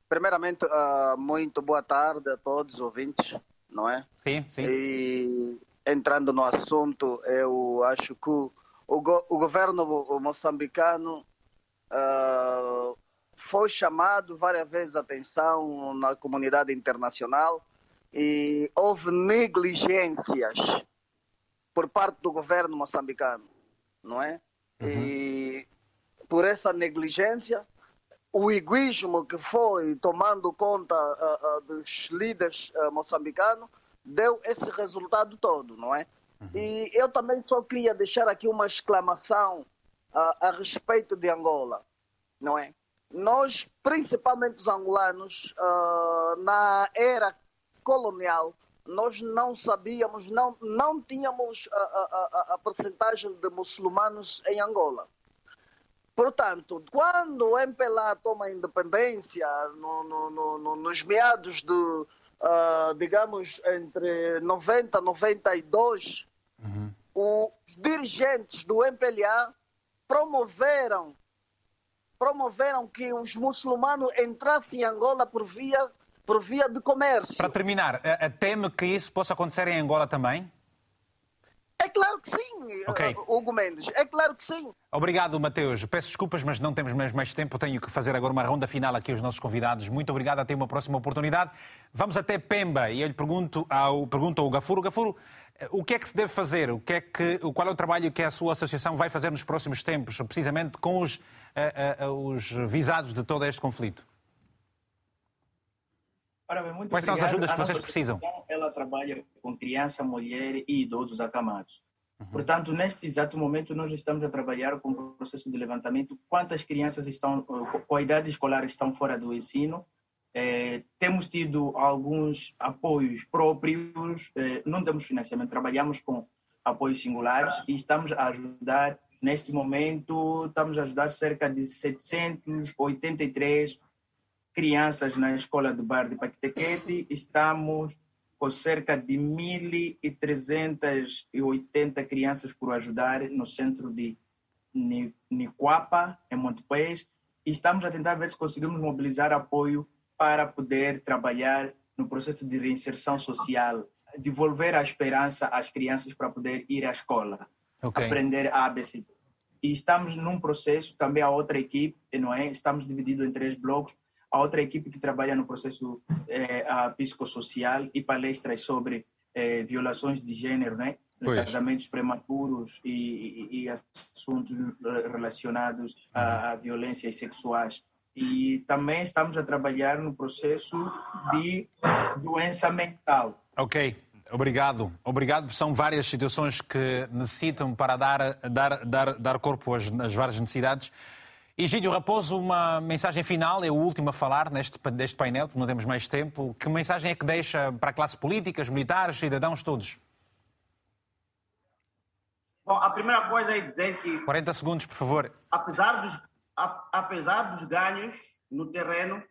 primeiramente, uh, muito boa tarde a todos os ouvintes, não é? Sim, sim. E entrando no assunto, eu acho que o, go o governo moçambicano uh, foi chamado várias vezes a atenção na comunidade internacional e houve negligências por parte do governo moçambicano, não é? Uhum. E por essa negligência, o egoísmo que foi tomando conta uh, uh, dos líderes moçambicanos deu esse resultado todo, não é? Uhum. E eu também só queria deixar aqui uma exclamação uh, a respeito de Angola, não é? Nós, principalmente os angolanos, uh, na era colonial, nós não sabíamos, não, não tínhamos a, a, a, a porcentagem de muçulmanos em Angola. Portanto, quando o MPLA toma a independência, no, no, no, nos meados de uh, digamos, entre 90 e 92, uhum. os dirigentes do MPLA promoveram promoveram que os muçulmanos entrassem em Angola por via, por via de comércio. Para terminar, teme que isso possa acontecer em Angola também? É claro que sim, okay. Hugo Mendes, é claro que sim. Obrigado, Mateus. Peço desculpas, mas não temos mais, mais tempo. Tenho que fazer agora uma ronda final aqui aos nossos convidados. Muito obrigado, até uma próxima oportunidade. Vamos até Pemba e eu lhe pergunto ao, pergunto ao Gafuro. Gafuro, o que é que se deve fazer? O que é que, qual é o trabalho que a sua associação vai fazer nos próximos tempos, precisamente com os, uh, uh, os visados de todo este conflito? Ora bem, muito Quais são as ajudas que vocês precisam? Ela trabalha com criança, mulher e idosos acamados. Uhum. Portanto, neste exato momento, nós estamos a trabalhar com o processo de levantamento. Quantas crianças estão, com a idade escolar, estão fora do ensino? É, temos tido alguns apoios próprios, é, não temos financiamento, trabalhamos com apoios singulares e estamos a ajudar, neste momento, estamos a ajudar cerca de 783 crianças na escola do bar de Paquitequete, estamos com cerca de 1.380 crianças por ajudar no centro de Nicuapa, em Montepés, e estamos a tentar ver se conseguimos mobilizar apoio para poder trabalhar no processo de reinserção social, devolver a esperança às crianças para poder ir à escola, okay. aprender a ABC. E estamos num processo, também a outra equipe, não é? Estamos divididos em três blocos, a outra equipe que trabalha no processo é, a psicossocial e palestras sobre é, violações de gênero, né? casamentos prematuros e, e, e, assuntos relacionados a, a violências sexuais. E também estamos a trabalhar no processo de doença mental. Ok. Obrigado. Obrigado. São várias situações que necessitam para dar, dar, dar, dar corpo às, às várias necessidades. Egídio Raposo, uma mensagem final, é o último a falar neste, neste painel, porque não temos mais tempo. Que mensagem é que deixa para a classe política, os militares, cidadãos todos? Bom, a primeira coisa é dizer que... 40 segundos, por favor. Apesar dos, a, apesar dos ganhos no terreno,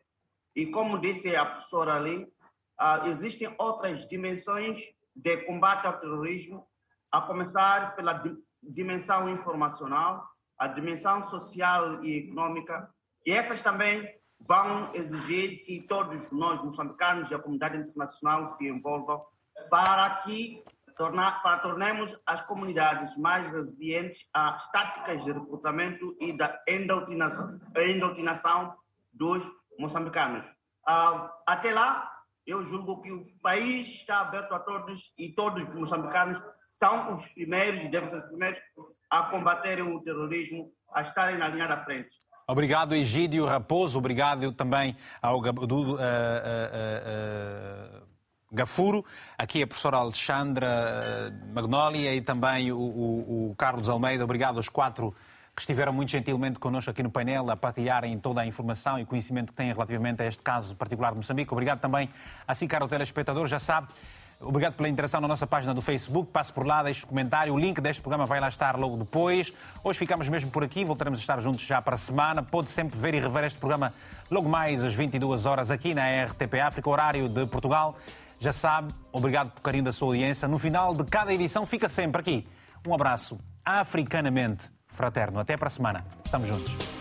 e como disse a professora ali, uh, existem outras dimensões de combate ao terrorismo, a começar pela dimensão informacional, a dimensão social e econômica, e essas também vão exigir que todos nós, moçambicanos e a comunidade internacional se envolvam para que tornar, para tornarmos as comunidades mais resilientes às táticas de recrutamento e da endoctrinação, endoctrinação dos moçambicanos. Uh, até lá, eu julgo que o país está aberto a todos e todos os moçambicanos são os primeiros e devem ser os primeiros a combaterem o terrorismo, a estarem na linha da frente. Obrigado, Egídio Raposo. Obrigado também ao uh, uh, uh, Gafuro. Aqui a professora Alexandra Magnólia e também o, o, o Carlos Almeida. Obrigado aos quatro que estiveram muito gentilmente connosco aqui no painel a partilharem toda a informação e conhecimento que têm relativamente a este caso particular de Moçambique. Obrigado também a si, caro telespectador. Já sabe, Obrigado pela interação na nossa página do Facebook. Passe por lá, deixe comentário. O link deste programa vai lá estar logo depois. Hoje ficamos mesmo por aqui. Voltaremos a estar juntos já para a semana. Pode sempre ver e rever este programa logo mais às 22 horas aqui na RTP África, horário de Portugal. Já sabe, obrigado por carinho da sua audiência. No final de cada edição fica sempre aqui um abraço africanamente fraterno. Até para a semana. Estamos juntos.